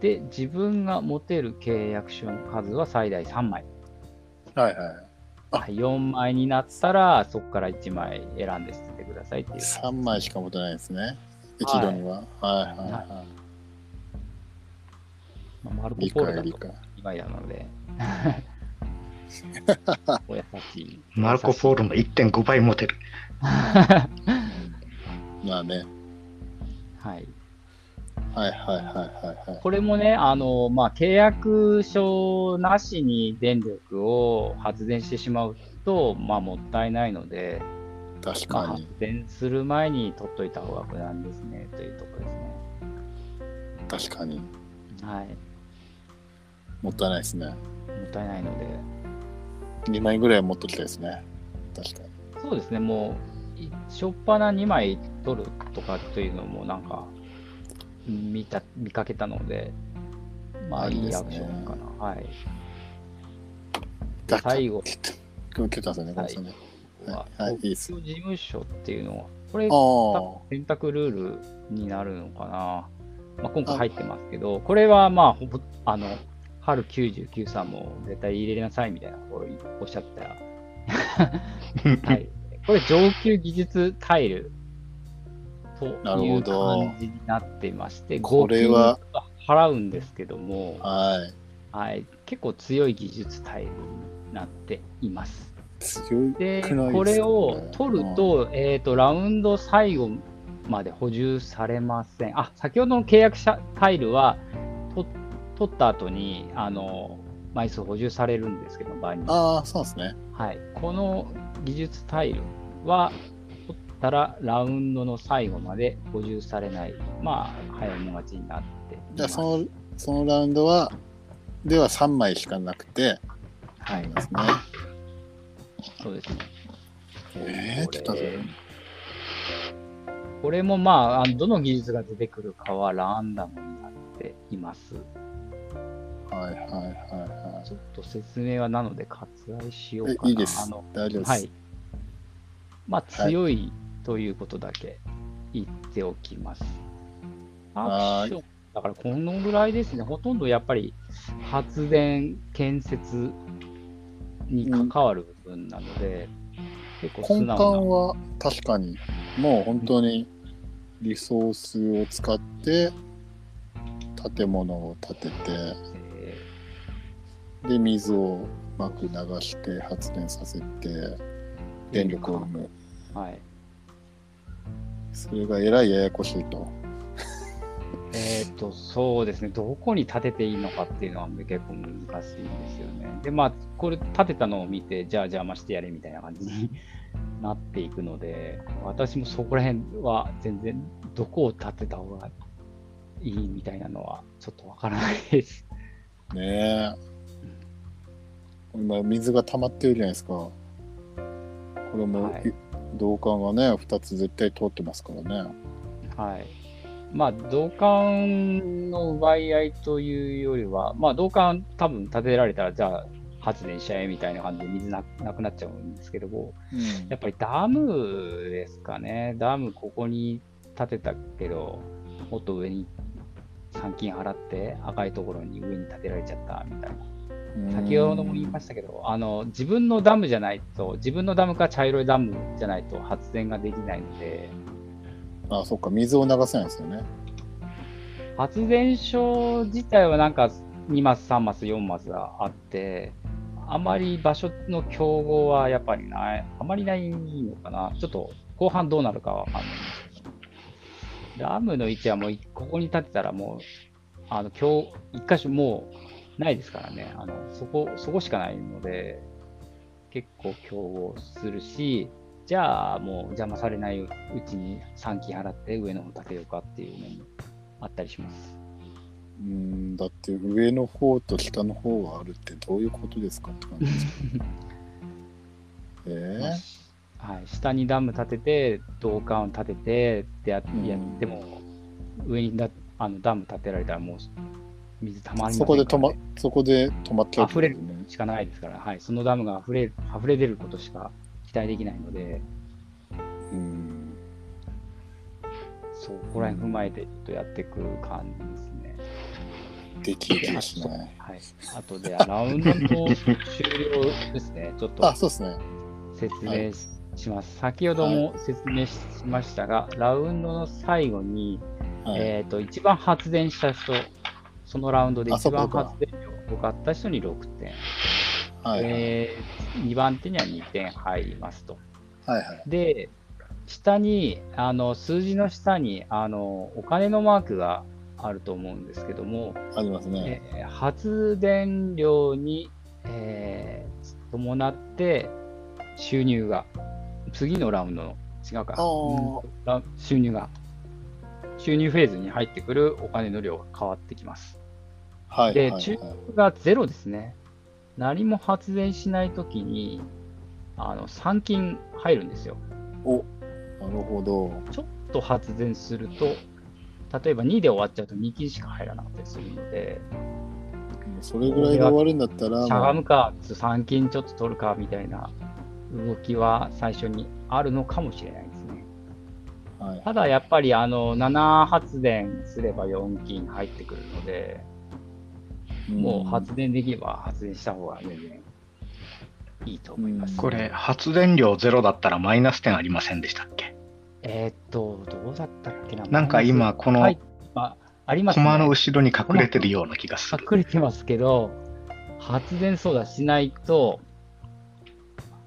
で、自分が持てる契約書の数は最大3枚。はいはい。あはい、4枚になったら、そこから1枚選んで捨ててくださいっていう。3枚しか持てないですね。一度には。はいはいはまあマルコポーロだと解理解。2枚なので。[LAUGHS] お優しい。マルコ・ポーロの1.5倍持てる。まあね。はい。はいはいはいはいはい。これもね、あの、まあ、契約書なしに電力を発電してしまうと、まあ、もったいないので、まあ、発確かに。電する前に取っといた方が無難ですね、というところですね。確かに。はい。もったいないですね。もったいないので、2枚ぐらいは持っときたいですね。確かに。そうですね、もう、いしょっぱな2枚取るとかというのも、なんか、見た、見かけたので、まあ、あいいアクションかな。はい。だ最後ちょっと、今日たんですよね、ごめんなさいね。ははいはいいいです事務所っていうのは、これ、あ選択ルールになるのかな。まあ、今回入ってますけど、これはまあ、ほぼ、あの、春99さんも絶対入れなさいみたいなことをおっしゃった。[LAUGHS] はい。これ上級技術タイルとなるいう感じになっていまして、これは5金払うんですけども、あ。はい。はい、結構強い技術タイルになっています。強で、くないですかこれを取る、と、えっ、と、ラウンド最後まで補充されません。あ、先ほどの契約者タイルは、と取った後に、あの、枚数補充されるんですけど、場合にああ、そうですね。はい。この技術タイルは、取ったらラウンドの最後まで補充されない。まあ、早い者勝ちになって。じゃあ、その、そのラウンドは、では3枚しかなくて、はい。ですね。そうですね。えー、ちょっとこれもまあ、どの技術が出てくるかはランダムになっています。はいはいはいはちょっと説明はなので割愛しようかな。い。えいいですあの。大丈夫です。はい。まあ、強いということだけ言っておきます。アクション、だからこのぐらいですね、ほとんどやっぱり発電、建設に関わる部分なので、結構素根幹。は確かにもう本当にリソースを使って建物を建ててえで水をうまく流して発電させて電力を生むーはい。それがえらいややこしいと。えっ、と、そうですね、どこに建てていいのかっていうのは結構難しいんですよね。で、まあ、これ建てたのを見て、じゃあ邪魔してやれみたいな感じに [LAUGHS] なっていくので、私もそこら辺は全然どこを建てた方がいいみたいなのはちょっとわからないです。ねえ。今水が溜まってるじゃないですか。これも、はい導管がね2つ絶対通ってますからねはい。まあ、導管の奪い合いというよりは、まあ、導管多分建てられたら、じゃあ発電しちゃえみたいな感じで水ななくなっちゃうんですけども、うんやっぱりダムですかね。ダムここに建てたけど、もっと上に参金払って赤いところに上に建てられちゃったみたいな。先ほども言いましたけど、あの自分のダムじゃないと、自分のダムか茶色いダムじゃないと発電ができないので、あそっか水を流せないんですよね発電所自体はなんか2マス、3マス、4マスがあって、あまり場所の競合はやっぱりない、あまりないのかな。ちょっと後半どうなるかはわかんないんですけど。ダムの位置はもういここに建てたらもう、あの、今日、一箇所もうないですからね。あの、そこ、そこしかないので、結構競合するし、じゃあもう邪魔されないうちに3金払って上の方建てようかっていうのもあったりします。うんだって上の方と下の方があるってどういうことですかって感じですけど [LAUGHS] えはい、下にダム建てて、導管を建ててってやっても、上にだあのダム建てられたらもう水たまえりませんそこで止まそこで止まっちゃうってこと溢れるねしかないですから、はい、そのダムが溢れ溢れ出ることしか期待できないので、うん。そこら辺踏まえてちょっとやっていく感じですね。できるです。ねはい、あとで、ラウンドの終了ですね、[LAUGHS] ちょっと。あそうですね。説明し,、ます。先ほども説明しましたが、ラウンドの最後に、はい、えっ、と、一番発電した人、そのラウンドで一番発電量多かった人に6点、はいはい。え2番手には2点入りますと。はいはい。で、下に、あの数字の下にあのお金のマークがあると思うんですけども、ありますね。えー発電量に、えー伴って収入が、次のラウンドの、違うか、収入が、収入フェーズに入ってくるお金の量が変わってきます。で、はいはい中はいがゼロですね。何も発電しないときに、あの、参金入るんですよ。おなるほどちょっと発電すると、例えば2で終わっちゃうと2金しか入らなかったりするので、それぐらいが終わるんだったらしゃがもむか、3金ちょっと取るかみたいな動きは最初にあるのかもしれないはいただやっぱりあの7発電すれば4金入ってくるので、もう発電できれば発電した方が全然いいと思います。これ、発電量ゼロだったらマイナス点ありませんでしたっけ？えーっと、どうだったっけな？なんか今このはい、今ありますね。コマの後ろに隠れてるような気がする。隠れてますけど、発電操作しないと、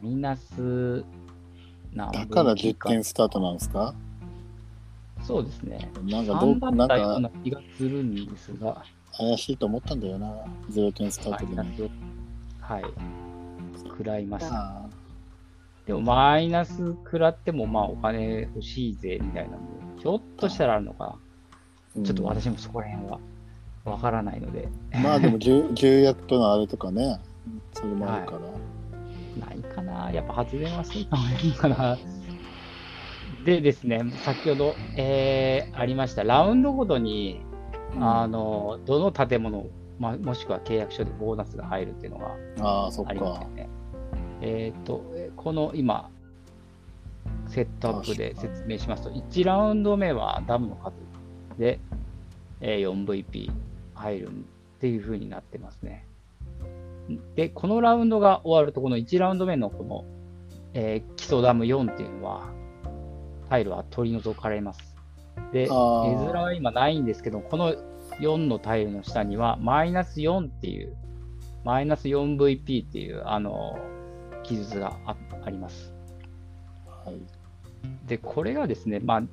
マイナス何だから分10点スタートなんですか？そうですね。なんかど3うなんだったようなか気がするんですが、怪しいと思ったんだよな。0点スタートでね。マイナスを、はい、食らいました。あでも、マイナス食らっても、まあ、お金欲しいぜ、みたいなので、ちょっとしたらあるのかーな。ちょっと私もそこら辺はわからないので、まあでも重重役とのあれとかね。それもあるから、ないかな。やっぱ発電はしていた方がいいかな。でですね、先ほど、えーありました、ラウンドごとに、あの、どの建物、まあ、もしくは契約書でボーナスが入るっていうのがありますかよね。えっ、と、えこの今、セットアップで説明しますと、1ラウンド目はダムの数で、えー 4VP 入るっていう風になってますね。で、このラウンドが終わると、この1ラウンド目のこの、えー基礎ダム4っていうのは、タイルは取り除かれます。で、絵面は今ないんですけど、この4のタイルの下には、マイナス4っていう、マイナス 4VP っていう、あの、記述がああります。はい。で、これがですね、まあ、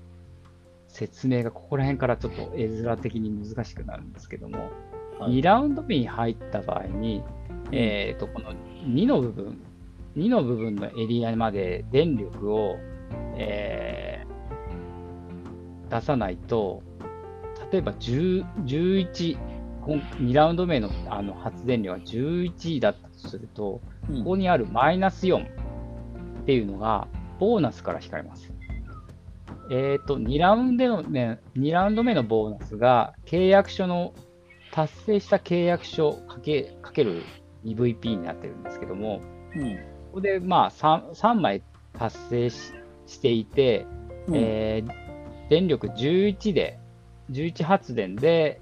説明がここら辺からちょっと絵面的に難しくなるんですけども、はい2ラウンド目に入った場合に、えっ、と、この2の部分、2の部分のエリアまで電力を、えー出さないと、例えば10 11、今2ラウンド目のあの発電量が11だったとすると、うんここにあるマイナス4っていうのが、ボーナスから引かれます。えっ、と、2ラウンド目の、2ラウンド目のボーナスが、契約書の、達成した契約書かけかける EVP になってるんですけども、うんここでまあ 3, 3枚達成ししていて、うんえー電力11で、11発電で、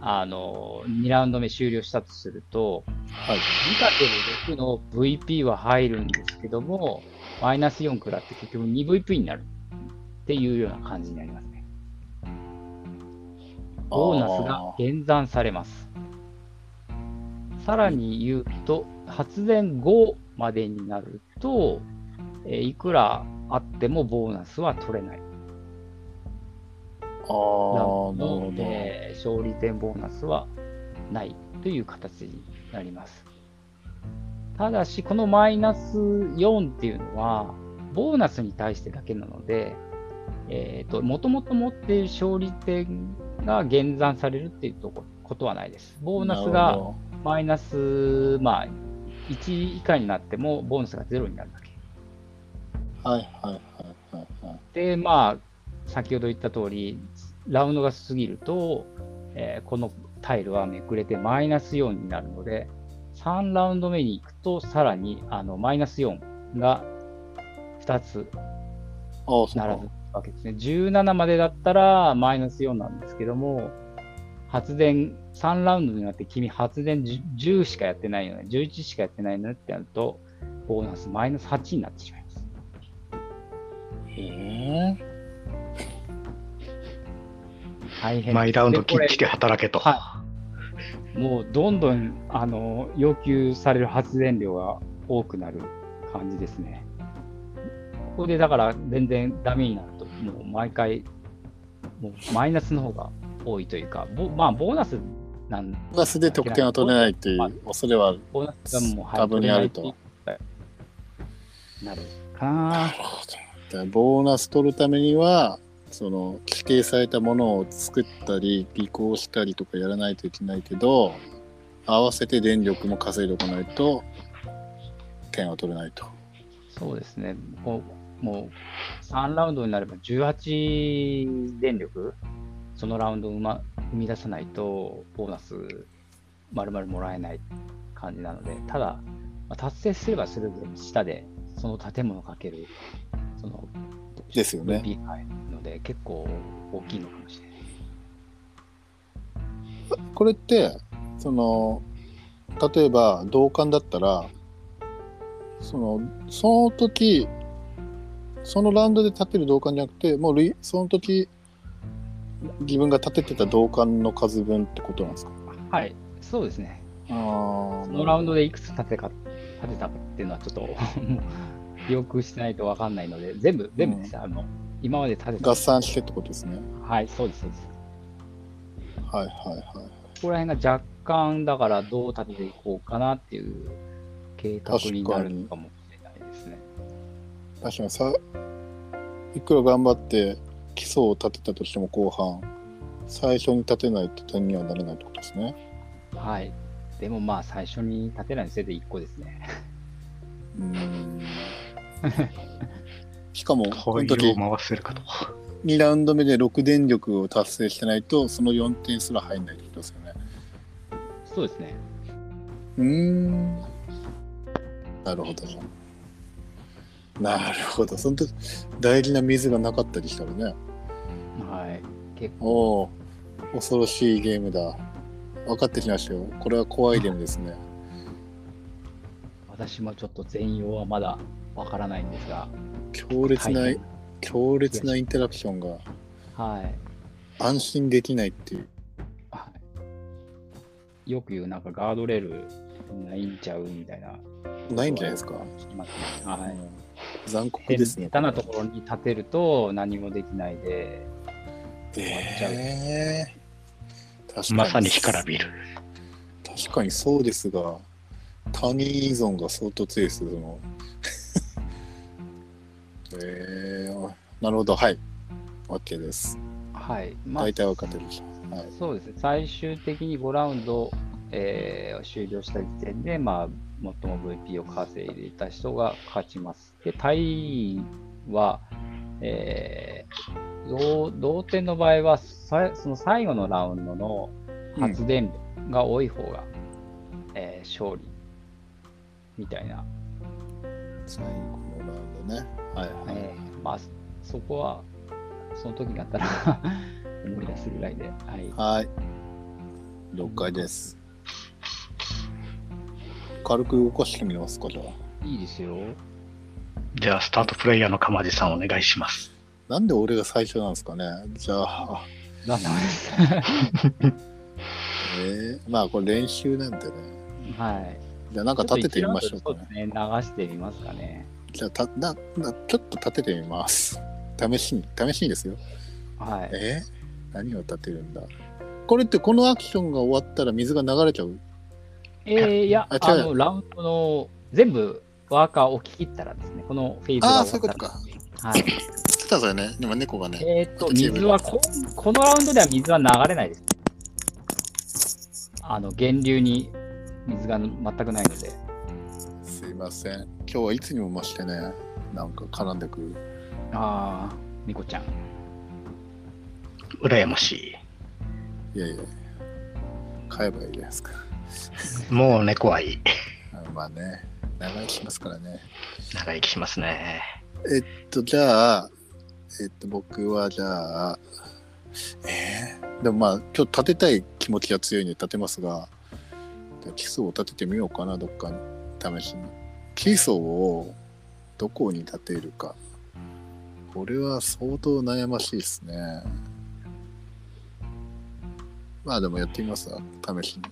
あの、2ラウンド目終了したとすると、はい 2×6 の VP は入るんですけども、マイナス4食らって結局 2VP になるっていうような感じになりますね。ボーナスが減算されます。さらに言うと、発電後までになると、えーいくらあってもボーナスは取れない。ああ、なるほのど。えー勝利点ボーナスはないという形になります。ただし、このマイナス4っていうのは、ボーナスに対してだけなので、えっ、と、もともと持っている勝利点が減算されるっていうとこことはないです。ボーナスがほマイナス、まあ、1以下になっても、ボーナスが0になるだけ。はいはいはいはい。で、まあ、先ほど言った通り、ラウンドが過ぎると、えーこのタイルはめくれてマイナス4になるので、3ラウンド目に行くと、さらにあのマイナス4が2つ、並ぶ。わけですね。17までだったらマイナス4なんですけども、発電、3ラウンドになって君発電 10, 10しかやってないのね、11しかやってないのねってやると、ボーナスマイナス8になってしまいえ。大変毎ラウンドきっちり働けと。はもうどんどんあの要求される発電量が多くなる感じですね。ここでだから全然ダメになると、もう毎回、もうマイナスの方が多いというか、ボまあボーナスなんボーナスで得点を取れないっていう恐れはある。ボーナスがもう多分にあるとないってなるかな。だボーナス取るためには、その規定されたものを作ったり、移行したりとかやらないといけないけど、合わせて電力も稼いでおかないと、点は取れないと。そうですね。もうもう3ラウンドになれば18電力、そのラウンドを生,、ま、生み出さないと、ボーナス丸々もらえない感じなので、ただ、ま達成すればするで下で、その建物かける、その、ですよねので、結構大きいのかもしれない。これって、その、例えば同感だったら、その、その時、そのラウンドで立てる同感じゃなくて、もう類その時、自分が立ててた同感の数分ってことなんですか？はい、そうですね。ああ、そのラウンドでいくつ立てか立てたかっていうのはちょっと記憶してないと分かんないので、全部、全部です、あの今まで立てた合。算してってことですね。はい、そうです、そうです。はいはいはい。ここら辺が若干、だからどう立てていこうかなっていう計画になるのかもしれないですね。確かにさ、いくら頑張って基礎を立てたとしても後半、最初に立てないと点にはならないってことですね。はい。でもまあ、最初に立てないせいで1個ですね。うーん。[LAUGHS] しかも、ここういうの時を回せるかと。2ラウンド目で6電力を達成してないと、その4点すら入んないってことですよね。そうですね。うーん。なるほど。なるほど。その時、大事な水がなかったりしたらね。はい。結構、おお。恐ろしいゲームだ。分かってきましたよ。これは怖いゲームですね。私もちょっと全容はまだわからないんですが、強烈な、強烈なインタラクションがはい。安心できないっていう。はいよく言う、なんかガードレールないんちゃうみたいな。ないんじゃないですか？はい。うん残酷変ですね。下手なところに立てると何もできないで、えー確かにまさに干からびる。確かにそうですが、他人依存が相当強いですよ、その。えー、なるほど、はい。OK です。はい。まあ大体分かってる。はい。そうですね、最終的に5ラウンド、えー終了した時点で、まあ、最も VP を稼いでいた人が勝ちます。で、タイは、えー同同点の場合はさ、その最後のラウンドの発電量が多い方が、えー勝利みたいな、最後ね。はいはい。えーまあ、そこは、その時にあったら [LAUGHS] 思い出すぐらいで、はい。はい。了解です。軽く動かしてみますか、じゃあ。いいですよ。じゃあ、スタートプレイヤーの鎌地さんお願いします。なんで俺が最初なんですかね。じゃあ、なんだ [LAUGHS] えー、まあこれ練習なんでね。はい。じゃあなんか立ててみましょうかね。ね。流してみますかね。じゃあたなな、ちょっと立ててみます。試しに、試しにですよ。はい。え？ー何を立てるんだ？これってこのアクションが終わったら水が流れちゃう？えー、いや、ああの、ラウンドの全部ワーカーを切ったらですね、このフェーズがああ、そういう終わったことら。か。はい。来たぞよね。今猫がね。えーっと、水はこ、このラウンドでは水は流れないです。あの、源流に水が全くないので。ません。今日はいつにも増してね、なんか絡んでくる。ああ、猫ちゃん。羨ましいやいや。買えばいいじゃないですか。い。もう猫はいい。あ [LAUGHS] まあね、長生きしますからね。長生きしますね。えっと、じゃあ、えっと、僕はじゃあ、えー、でもまあ、今日立てたい気持ちが強いんで立てますが、じゃあ基礎を立ててみようかな、どっかに、試しに。基礎をどこに立てるか。これは相当悩ましいですね。まあでもやってみますわ、試しに。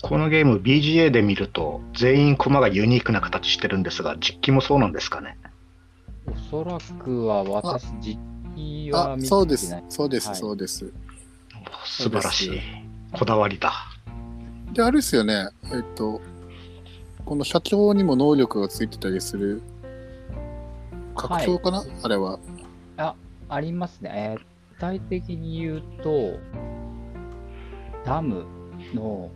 このゲーム BGA で見ると全員駒がユニークな形してるんですが実機もそうなんですかね？おそらくは私、実機はあ、見てそうです。そうです、はいそうです。素晴らしいこだわりだで、あれですよね、えっと、この社長にも能力がついてたりする、拡張かな、あれは。ありますね。えー具体的に言うと、ダムの、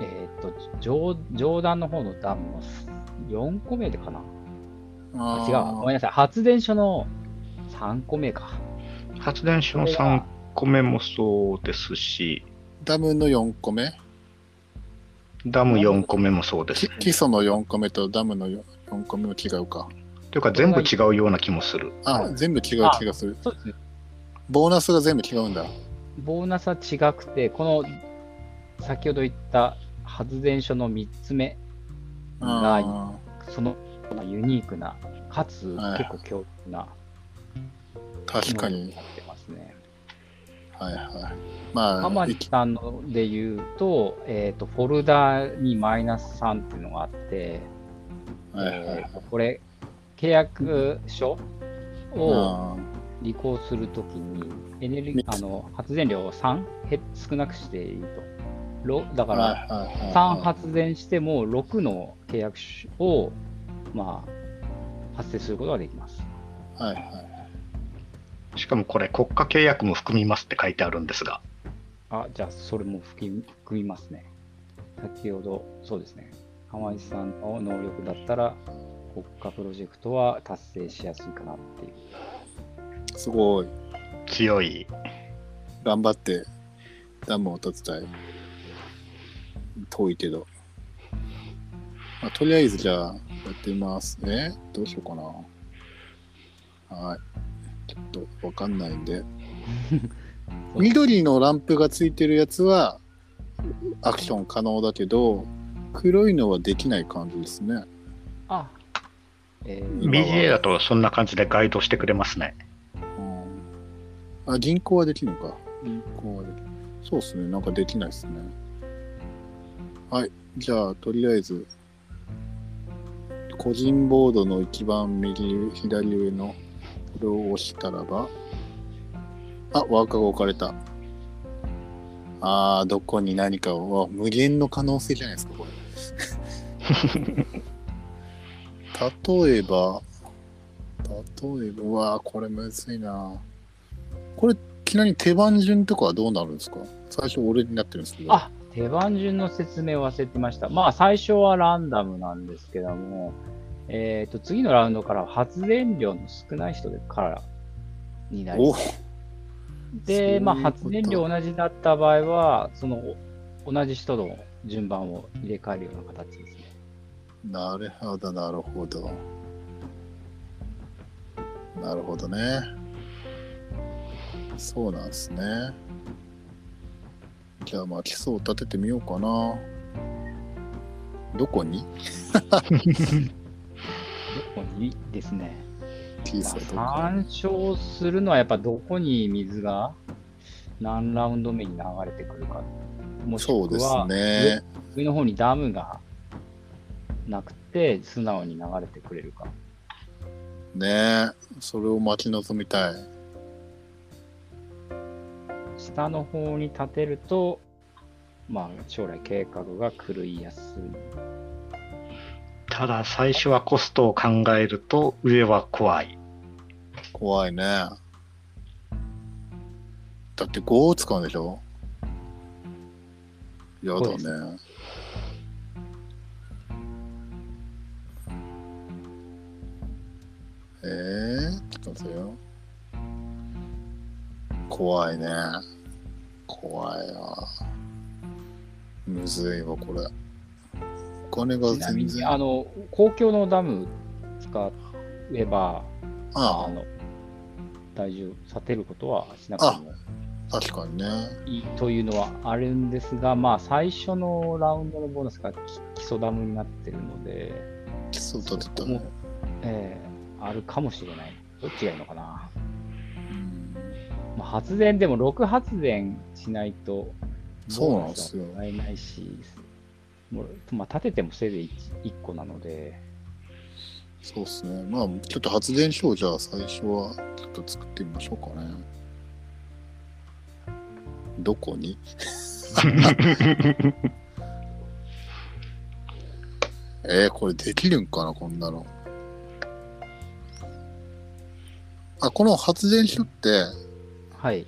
えっ、と上、上段の方のダムの4個目でかな？ああ違う。ごめんなさい。発電所の3個目か。発電所の3個目もそうですしダムの4個目？ダム4個目もそうですねき基礎の4個目とダムの 4, 4個目も違うか。というか全部違うような気もするあ、はい全部違うあ気がする。そうですね。ボーナスが全部違うんだ。ボーナスは違くて、この先ほど言った発電所の3つ目が、あそのユニークな、かつはい結構強力なー確かにはいはい。まあ、浜地いきさんので言うと、えっ、と、フォルダにマイナス3っていうのがあって、はいはいえーこれ、契約書をあ履行するときに、エネルギー、あの、発電量を3へ少なくしていいと。ろだーから、はいはいはい3発電しても6の契約書を、まあ、発生することができます。はいはい。しかもこれ国家契約も含みますって書いてあるんですがあ、じゃあ、それも含み含みますね。先ほど、そうですね。浜井さんの能力だったら、国家プロジェクトは達成しやすいかなっていう。すごい。強い頑張ってダムを建てたい。遠いけど。まあ、とりあえずじゃあ、やってみます。えどうしようかな。はい。ちょっとわかんないんで。[LAUGHS] 緑のランプがついてるやつはアクション可能だけど、黒いのはできない感じですね。あ、えー BGA だとそんな感じでガイドしてくれますね。うん、あ、銀行はできるのか。うん銀行はできる。そうですね。なんかできないですね。はい。じゃあ、とりあえず、個人ボードの一番右、左上のこれを押したらば、あ、ワーカーが置かれた。あー、どこに何かを、無限の可能性じゃないですか、これ。[LAUGHS] 例えば、例えば、うわーこれむずいな。これ、ちなみに手番順とかはどうなるんですか？最初俺になってるんですけど。あ、手番順の説明忘れてました。まあ、最初はランダムなんですけども、えっ、と、次のラウンドからは発電量の少ない人でからになりおます。で、まあ、発電量同じだった場合は、そのお同じ人の順番を入れ替えるような形ですね。なるほど、なるほど。なるほどね。そうなんですね。じゃあまあ基礎を立ててみようかな。どこに？[LAUGHS] どこにですね。参照するのはやっぱどこに水が何ラウンド目に流れてくるか。もしくは、ね。上の方にダムがなくて素直に流れてくれるか。ねそれを待ち望みたい。下の方に立てると、まあ将来計画が狂いやすい。ただ最初はコストを考えると上は怖い。怖いね。だって5を使うんでしょ？やだね。えー、ちょっと待ってよ。怖いね。怖いな。むずいわ、これ。お金が全然。あの、公共のダム使えば、ああの、大丈夫、立てることはしなくてもあ、確かにね。いいというのはあるんですが、まあ、最初のラウンドのボーナスが基基礎ダムになってるので、基礎立てたもね。ええあるかもしれない。どっちがいいのかな。うんまあ、発電でも6発電しないと、そうなんですよえないし、まあ、立ててもせいぜい 1, 個なので、そうっすね。まあ、ちょっと発電所をじゃあ最初はちょっと作ってみましょうかね。どこに？[LAUGHS] えー、これできるんかな、こんなの。あ、この発電所って、はい。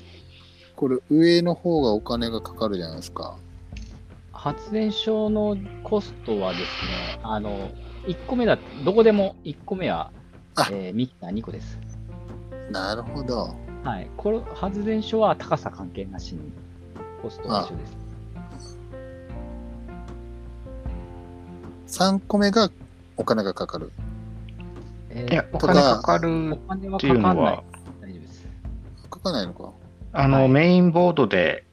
これ上の方がお金がかかるじゃないですか。発電所のコストはですね、あの、1個目だ、どこでも1個目はあ、えーミキサー2個です。なるほど。はい。これ、発電所は高さ関係なしに、コストは一緒です。3個目がお金がかかる。えいや、お金かかおる金はっていうのかかんないは。、大丈夫です。かかないのか。あの、はいメインボードで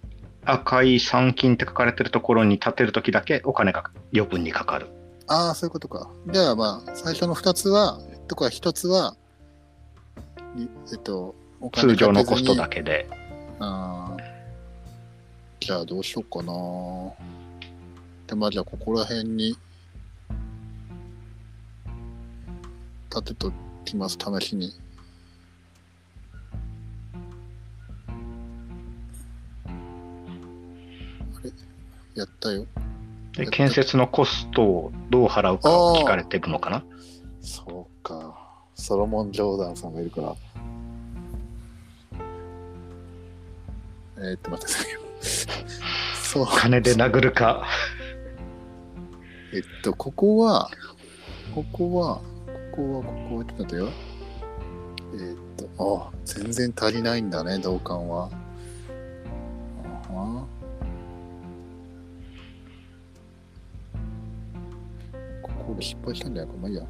赤い三金って書かれてるところに立てるときだけお金が余分にかかる。ああ、そういうことか。じゃあまあ、最初の2つは、とか1つは、いえっと、お金通常のコストだけで。あーじゃあどうしようかな。で、まあじゃあここら辺に立てときます、試しに。やったよ。で、建設のコストをどう払うかを聞かれてるのかな？そうか。ソロモン・ジョーダンさんがいるから。えー、っと、待ってくださいよ。そう。金で殴るか。えっと、ここは、ここは、ここは、ここは、ちょっと待ってよ。えっと、あ、全然足りないんだね、同感は。あはここで失敗したんじゃないか。まあいいや。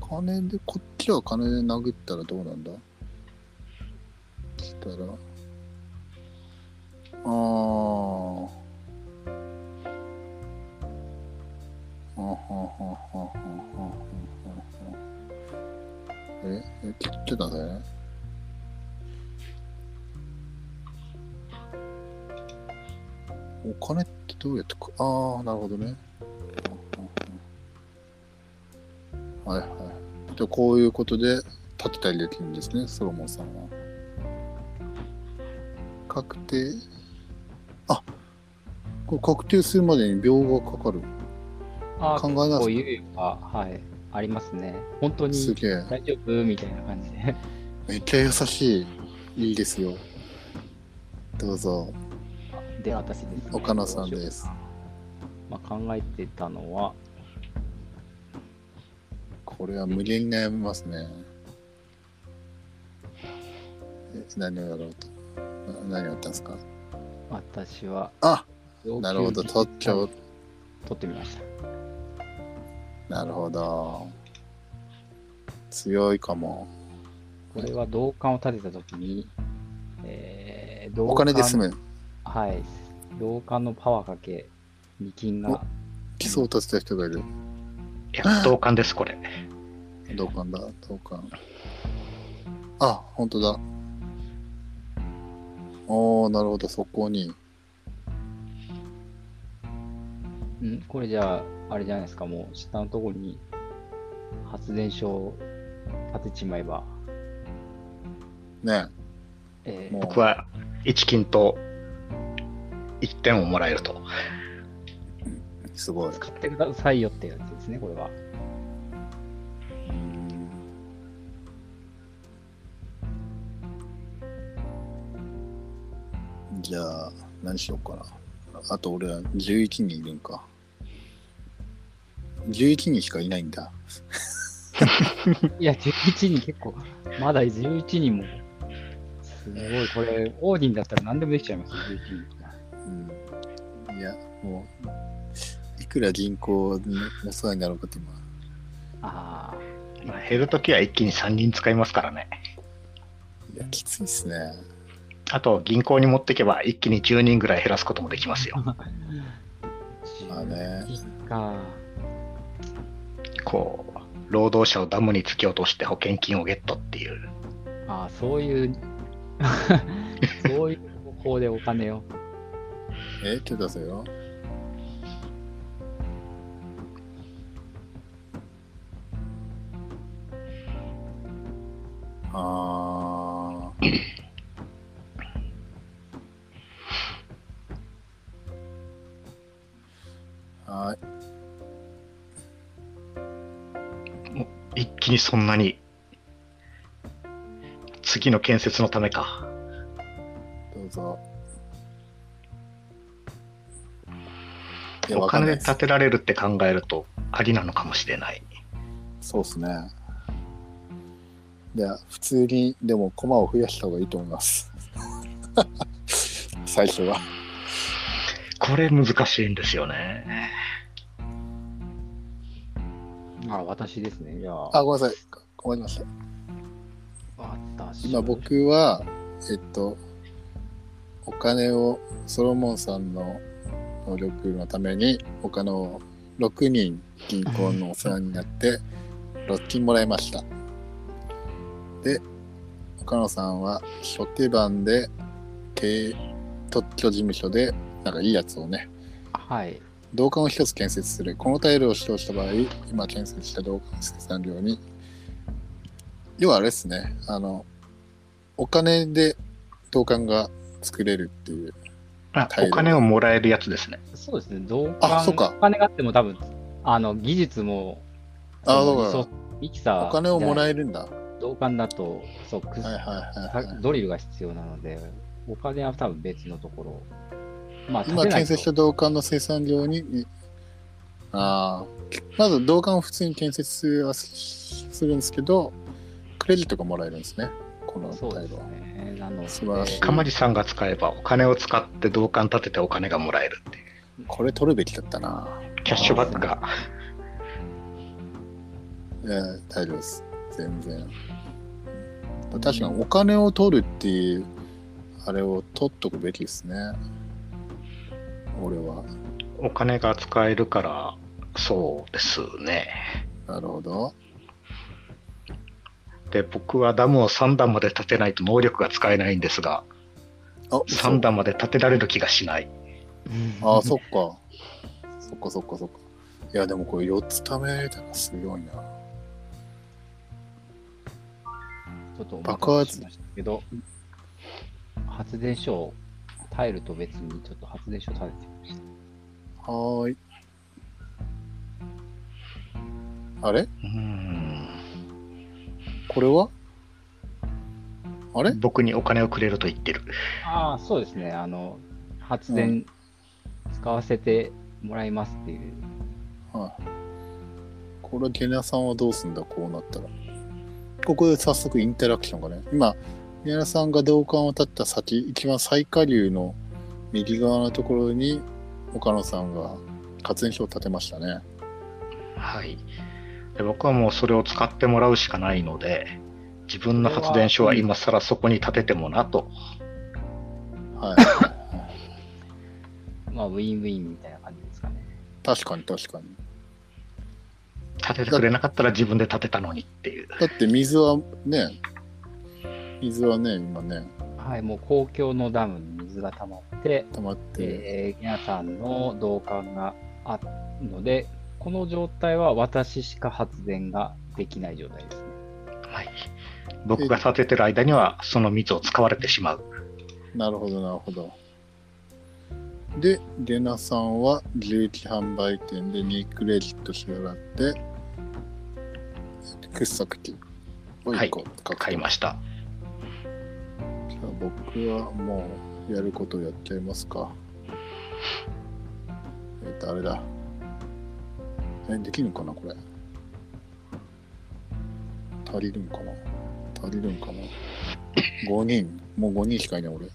金で、こっちは金で殴ったらどうなんだ？したら、あー。はははははははえ、え、切ってたね。お金ってどうやってく、ああ、なるほどね。はいはい。で、こういうことで立てたりできるんですね、ソロモンさんは。確定。あこれ確定するまでに秒がかかる。あ考えなさいこういうのが、はい、ありますね。本当にすげえ。大丈夫みたいな感じで。めっちゃ優しい。いいですよ。どうぞ。で、私です、ね。岡野さんです。まあ、考えてたのは、これは無限に悩みますね。え何をやろうと？な何をやったんですか？私は、あなるほど、実特許。取ってみました。なるほど。強いかも。これは銅管を立てたときに、えー、銅お金で済む。む。はい。銅管のパワーかけ、2金が、基礎を立てた人がいる。いや、同感です、これ。同感だ、同感。あ、本当だ。おー、なるほど、そこに。ん？これじゃあ、あれじゃないですか、もう下のところに発電所を立てちまえば、ね。えーもう僕は1金と1点をもらえると。すごい。使ってくださいよってやつですね、これは。うんじゃあ、何しようかな。あと俺は11人いるんか。11人しかいないんだ。いや、11人結構、まだ11人も、すごい、これ、オーディンだったら何でもできちゃいます、11人。うん。いや、もう、いくら銀行にお世話になろうかって今、あまあ、減るときは一気に3人使いますからね。いや、きついっすね。あと、銀行に持っていけば一気に10人ぐらい減らすこともできますよ。あ、[LAUGHS] まあね11人か。こう、労働者をダムに突き落として保険金をゲットっていう。あそういう、[LAUGHS] そういう方法でお金を。え、ちょっと出せよ。あー。はい。一気にそんなに、次の建設のためか。どうぞ。お金で建てられるって考えると、ありなのかもしれない。そうっすね。いや、普通に、でも、駒を増やした方がいいと思います。[LAUGHS] 最初は。これ難しいんですよね。あ、私ですね。じゃあ、あ、ごめんなさい。困りました。私。今、僕は、えっと、お金を、ソロモンさんの能力のために、お金を6人銀行のお世話になって、6金もらいました。で、岡野さんは初手番で、経特許事務所で、なんかいいやつをね、はい。銅管を一つ建設する。このタイルを使用した場合、今建設した銅管生産量に、要はあれですね、あの、お金で銅管が作れるっていう。あお金をもらえるやつですね。そうですね。銅管、あそうかお金があっても多分、あの、技術も、あそうかミキサー。お金をもらえるんだ。はい銅管だと、そう、くはいはいはい。ドリルが必要なので、お金は多分別のところ。まあ、今建てないと建設した銅管の生産量に、にああ、まず銅管を普通に建設はすするんですけど、クレジットがもらえるんですね、このそうですタイルは。ね。なので、素晴らしいかまじさんが使えばお金を使って銅管立ててお金がもらえるっていう。これ取るべきだったな。キャッシュバックが。えー、大丈夫です。全然。確かにお金を取るっていうあれを取っとくべきですね。俺は。お金が使えるから、そうですね。なるほど。で、僕はダムを3段まで建てないと能力が使えないんですが、あ、3段まで建てられる気がしない。ああ、そっか。そっかそっかそっか。いや、でもこれ4つ貯めたらすごいな。ちょっとお爆発待たせしましたけど、発電所を、タイルと別にちょっと発電所建ててみました。はーい。あれ？うーんこれは？あれ？僕にお金をくれると言ってる。ああ、そうですね。あの、発電使わせてもらいますっていう。はい。これ、ゲナさんはどうすんだ？こうなったら。ここで早速インタラクションがね。今、ゲナさんが銅管を立った先、一番最下流の右側のところに、岡野さんが発電所を建てましたね。はい。で僕はもうそれを使ってもらうしかないので、自分の発電所は今更そこに建ててもなと。はい。[LAUGHS] まあ、ウィンウィンみたいな感じですかね。確かに確かに。建ててくれなかったら自分で建てたのにっていう。だって水はね、水はね、今ね、はい、もう公共のダムに水が溜まって、溜まって、えー、皆さんの同感があるので、この状態は私しか発電ができない状態ですね。はい。僕が建ててる間にはその水を使われてしまう。なるほど、なるほど。で、ゲナさんは重機販売店で2クレジット支払って、掘削機を1個買いました。じゃあ僕はもうやることをやっちゃいますか。えっ、と、あれだ。え、できるんかな、これ。足りるんかな足りるんかな ?5 人。もう5人しかいない、俺。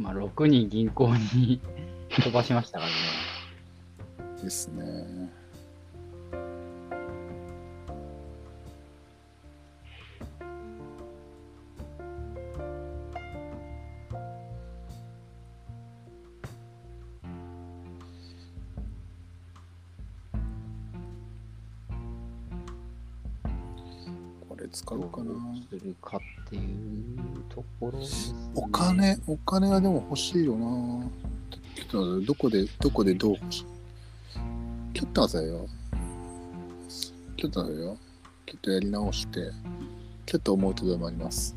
まあ、6人銀行に [LAUGHS] 飛ばしましたからね。ですね。使うかな。するかっていうところ、ね。お金、お金はでも欲しいよな。どこで、どこでどう欲しいちょっと待ってよ。ちょっと待ってよ。ちょっとやり直して、ちょっと思うとどまります。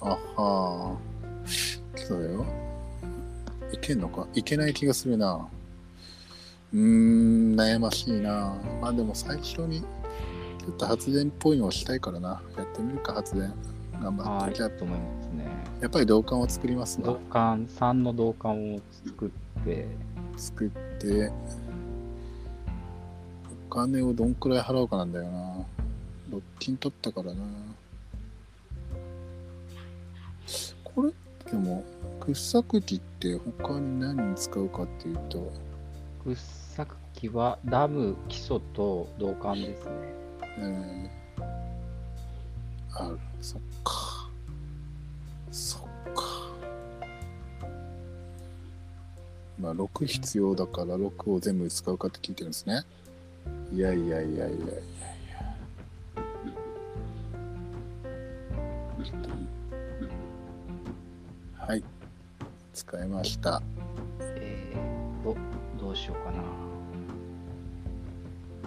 あはー。ちょっと待ってよ。いけんのか？いけない気がするな。うーん、悩ましいな。まあでも最初に、ちょっと発電っぽいのをしたいからな。やってみるか、発電。頑張って。はい、と思いますね。やっぱり銅管を作ります銅わ。管、3の銅管を作って、作って、お金をどんくらい払うかなんだよな。ロッキン取ったからな。これ、でも、掘削機って他に何に使うかっていうと、掘削機はダム基礎と銅管ですね。えー、あ、そっか。そっか。まあ、6必要だから6を全部使うかって聞いてるんですね。いやいやいやいやいやいや。はい。使いました。えーと、どうしようかな。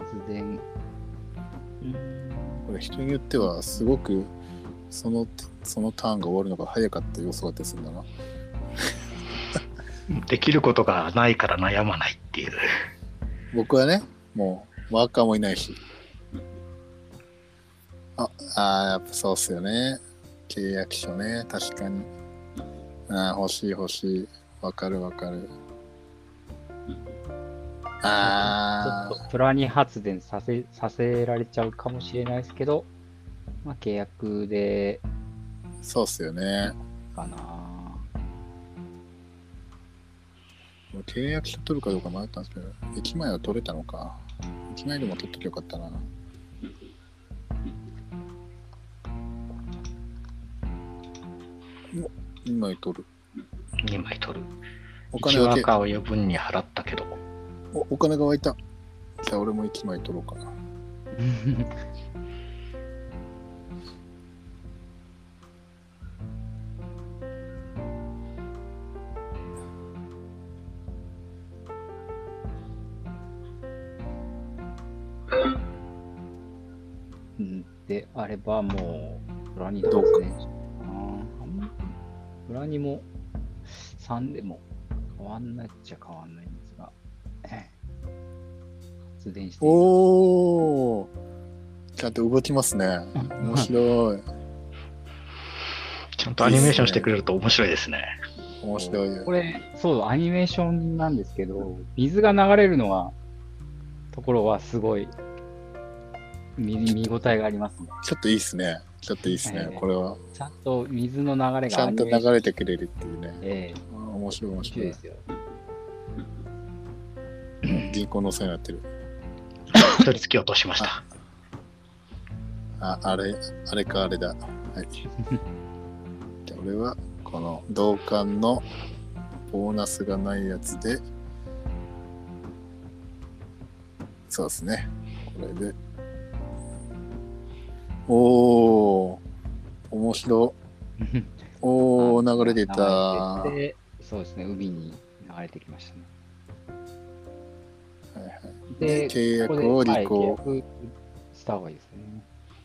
発電。これ人によってはすごくそのそのターンが終わるのが早かった予想だったりするんだな。[LAUGHS] できることがないから悩まないっていう。僕はね、もうワーカーもいないし。あ、あーやっぱそうっすよね。契約書ね、確かに。あー欲しい欲しい。わかるわかる。あちょっとプラニ発電させさせられちゃうかもしれないですけど、まあ、契約でー、そうっすよね。かな。契約書取るかどうか迷ったんですけど、1枚は取れたのか。1枚でも取っときゃよかったな。2枚取る。2枚取る。お金だけ一応赤を余分に払ったけど、おお金が湧いた。じゃあ俺も1枚取ろうかな。うんであればもう、プラニどうかな。プラニも3でも変わんないっちゃ変わんない発電していますおーちゃんと動きますね。面白い。ちゃんとアニメーションしてくれると面白いですね。面白い。これ、そう、アニメーションなんですけど、水が流れるのは、ところはすごい見見応えがありますね。ちょっといいっすね。ちょっといいっすねえ。えこれは。ちゃんと水の流れちゃんと流れてくれるっていうね。ええあー面白い面面白白い。いですよ。銀行のせいになってる。取り付け落としました。あ、あれ、あれかあれだ。はい。じゃあ俺は、この同感のボーナスがないやつで、そうですね。これで。おー、面白。[LAUGHS] おー、流れていた。てそうですね、海に流れてきましたね。はいはいで、契約を履行、はいした方がいいですね。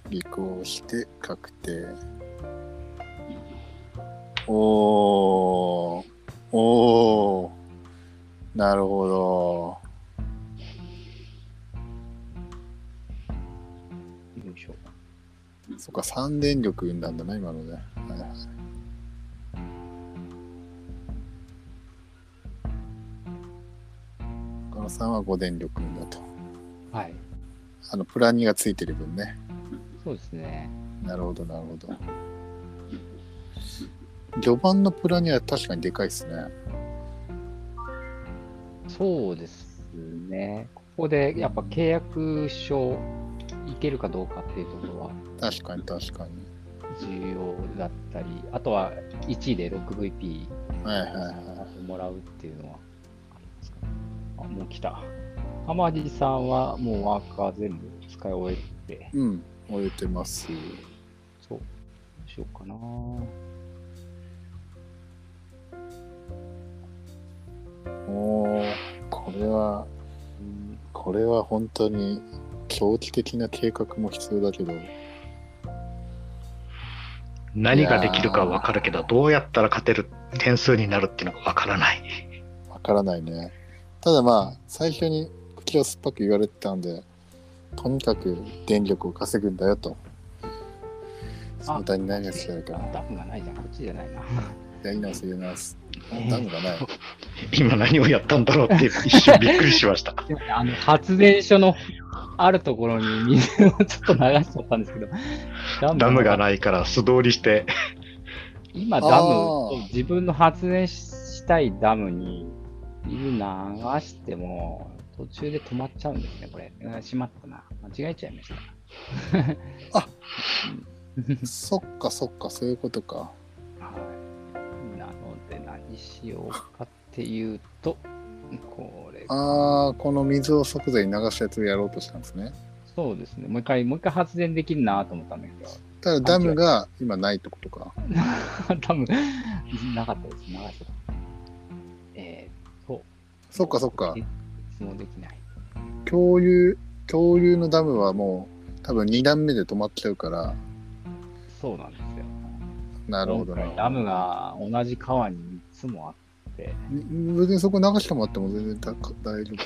履行して確定。おー、おー、なるほど。そっか、三電力生んだんだな、今のね。はいはいこの3は5電力だと。はい。あの、プラニがついてる分ね。そうですね。なるほど、なるほど。序盤のプラニは確かにでかいですね。そうですね。ここでやっぱ契約書いけるかどうかっていうところは確かに、確かに。重要だったり、あとは1位で 6VP はいはいはもらうっていうのはもう来た。浜地さんはもうワーカー全部使い終えて、い。うん、終えてます。そう。どうしようかな。おー、これは、うんこれは本当に長期的な計画も必要だけど、何ができるかはわかるけど、どうやったら勝てる点数になるっていうのがわからない。わからないね。ただまあ、最初に口を酸っぱく言われてたんで、とにかく電力を稼ぐんだよと。その他に何がしたいかな。ダムがないじゃん。こっちじゃないな。やり直す、やり直す。ダムがない。[LAUGHS] 今何をやったんだろうって一瞬びっくりしました。[LAUGHS] あの発電所のあるところに水をちょっと流しちゃったんですけど、ダダムがい。ないから素通りして、今、ダム自分の発電したいダムに水流しても、途中で止まっちゃうんですね、これ。うんしまったな。間違えちゃいました。あそっかそっか、そういうことか。はい。なので、何しようかっていうと、これ、ああ、この水を即座に流すやつをやろうとしたんですね。そうですね。もう一回、もう一回発電できるなと思ったんだけど、ただダムが今ないってことか。[LAUGHS] 多分なかったです。流してた。そっかそっかもできない。恐竜、恐竜のダムはもう多分2段目で止まっちゃうから、そうなんですよ。なるほどな。今回ダムが同じ川に3つもあって、別にそこ流してもらっても全然だ大丈夫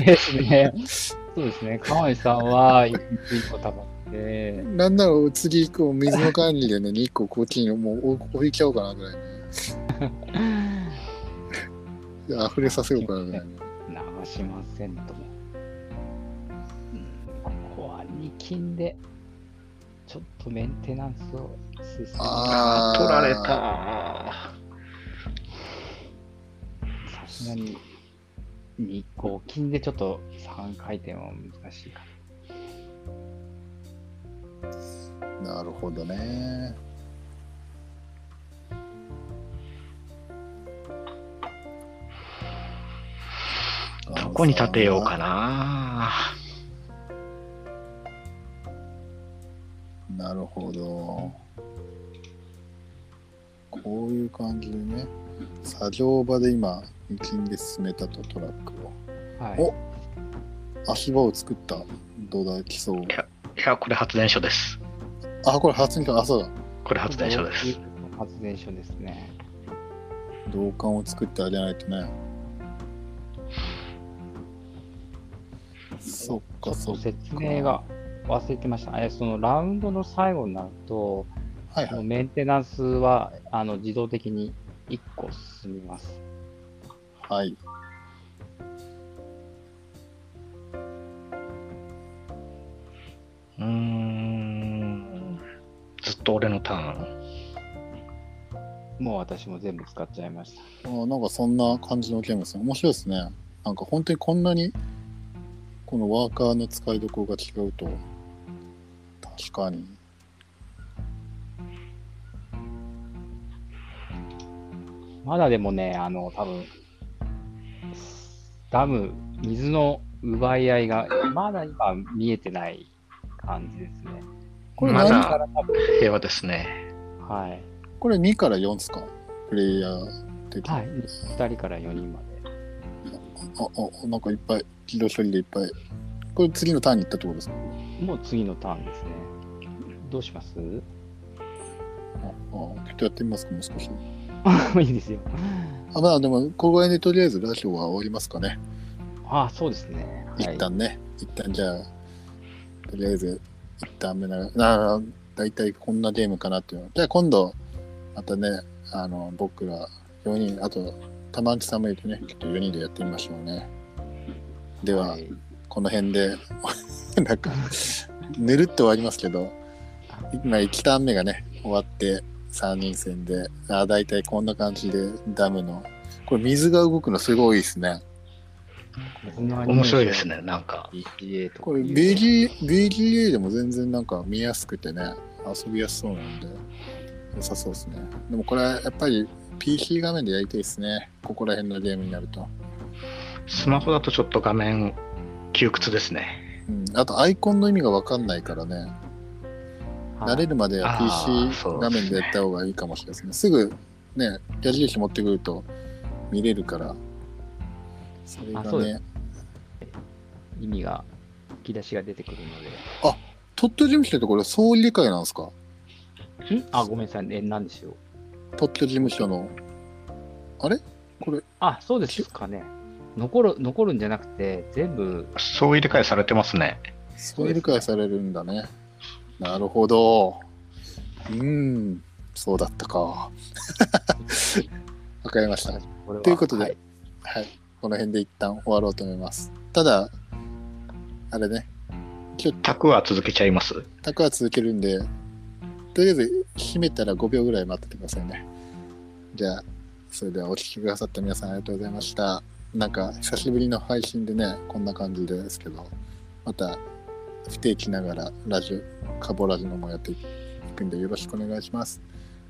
です。ね。[LAUGHS] そうですね。川井さんは1個溜まって、なんなら次行く水の管理でね、2個こっちにもう置いちゃおうかなぐらいね。溢れさせようからいね。流しませんとも。うん、ここは2金で、ちょっとメンテナンスを進めあー取られた。さすがに2個金でちょっと3回転は難しいかなるほどね。こに立てようかな。なるほど。こういう感じでね、作業場で今、道で進めたとトラックを。はい。お足場を作った土台基礎を。いや、これ発電所です。あ、これ発電所、あ、そうだ。これ発電所です。発電所ですね。銅管を作ってあげないとね。そっか、ちょっとそっか。説明が忘れてました。えそのラウンドの最後になると、はいはい。メンテナンスはあの自動的に1個進みます。はい。うーん。ずっと俺のターン。もう私も全部使っちゃいました。あなんかそんな感じのゲームですね。面白いですね。なんか本当にこんなにこのワーカーの使いどころが違うと確かに。まだでもね、あの、多分ダム、水の奪い合いが、まだ今見えてない感じですね。これま何だ平和ですね。はい。これ2から4ですか？プレイヤー的に。はい。2人から4人まで。あ、あ、なんかいっぱい、自動処理でいっぱい。これ次のターンに行ったってことですか？もう次のターンですね。どうします？あ、あ、ちょっとやってみますか、もう少し。[LAUGHS] いいですよ。あ、まあでも、ここら辺でとりあえずラジオは終わりますかね。あそうですね。はい一旦ね、一旦じゃあ、とりあえず、一旦目なな、だいたいこんなゲームかなっていうの。じゃあ今度、またね、あの、僕ら4人、あと、玉内さんもいてね、ちょっと4人でやってみましょうね。では、はいこの辺で、[LAUGHS] なんか、ぬるっと終わりますけど、今1ターン目がね、終わって、3人戦で、あだいたいこんな感じで、ダムの、これ水が動くのすごいですね。面白いですね、なんか。BGA とかこれ BG BGA でも全然なんか見やすくてね、遊びやすそうなんで、良さそうですね。でもこれやっぱり PC 画面でやりたいですね。ここら辺のゲームになると。スマホだとちょっと画面窮屈ですね。うん、あとアイコンの意味がわかんないからね、慣れるまでは PC 画面でやった方がいいかもしれないですね。すぐね、矢印持ってくると見れるから、それがね、意味が、吹き出しが出てくるの鳥取事務所ってこれ総理会なんですか？あ、ごめんなさい。え、なんでしょう。鳥取事務所の。あれ？これ、あ、そうですかね。残る、残るんじゃなくて、全部、そう入れ替えされてますね。そういう理解されるんだね。なるほど。うーん、そうだったか。[LAUGHS] わかりました。ということではいはい。この辺で一旦終わろうと思います。ただ、あれね、今日、タクは続けちゃいますタクは続けるんで、とりあえず閉めたら5秒ぐらい待っててくださいね。じゃあ、それではお聞きくださった皆さんありがとうございました。なんか、久しぶりの配信でね、こんな感じですけど、また、不定期ながらラジオ、カボラジのもやっていくんでよろしくお願いします。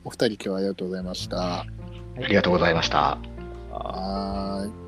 お二人今日はありがとうございました。ありがとうございました。あはーい。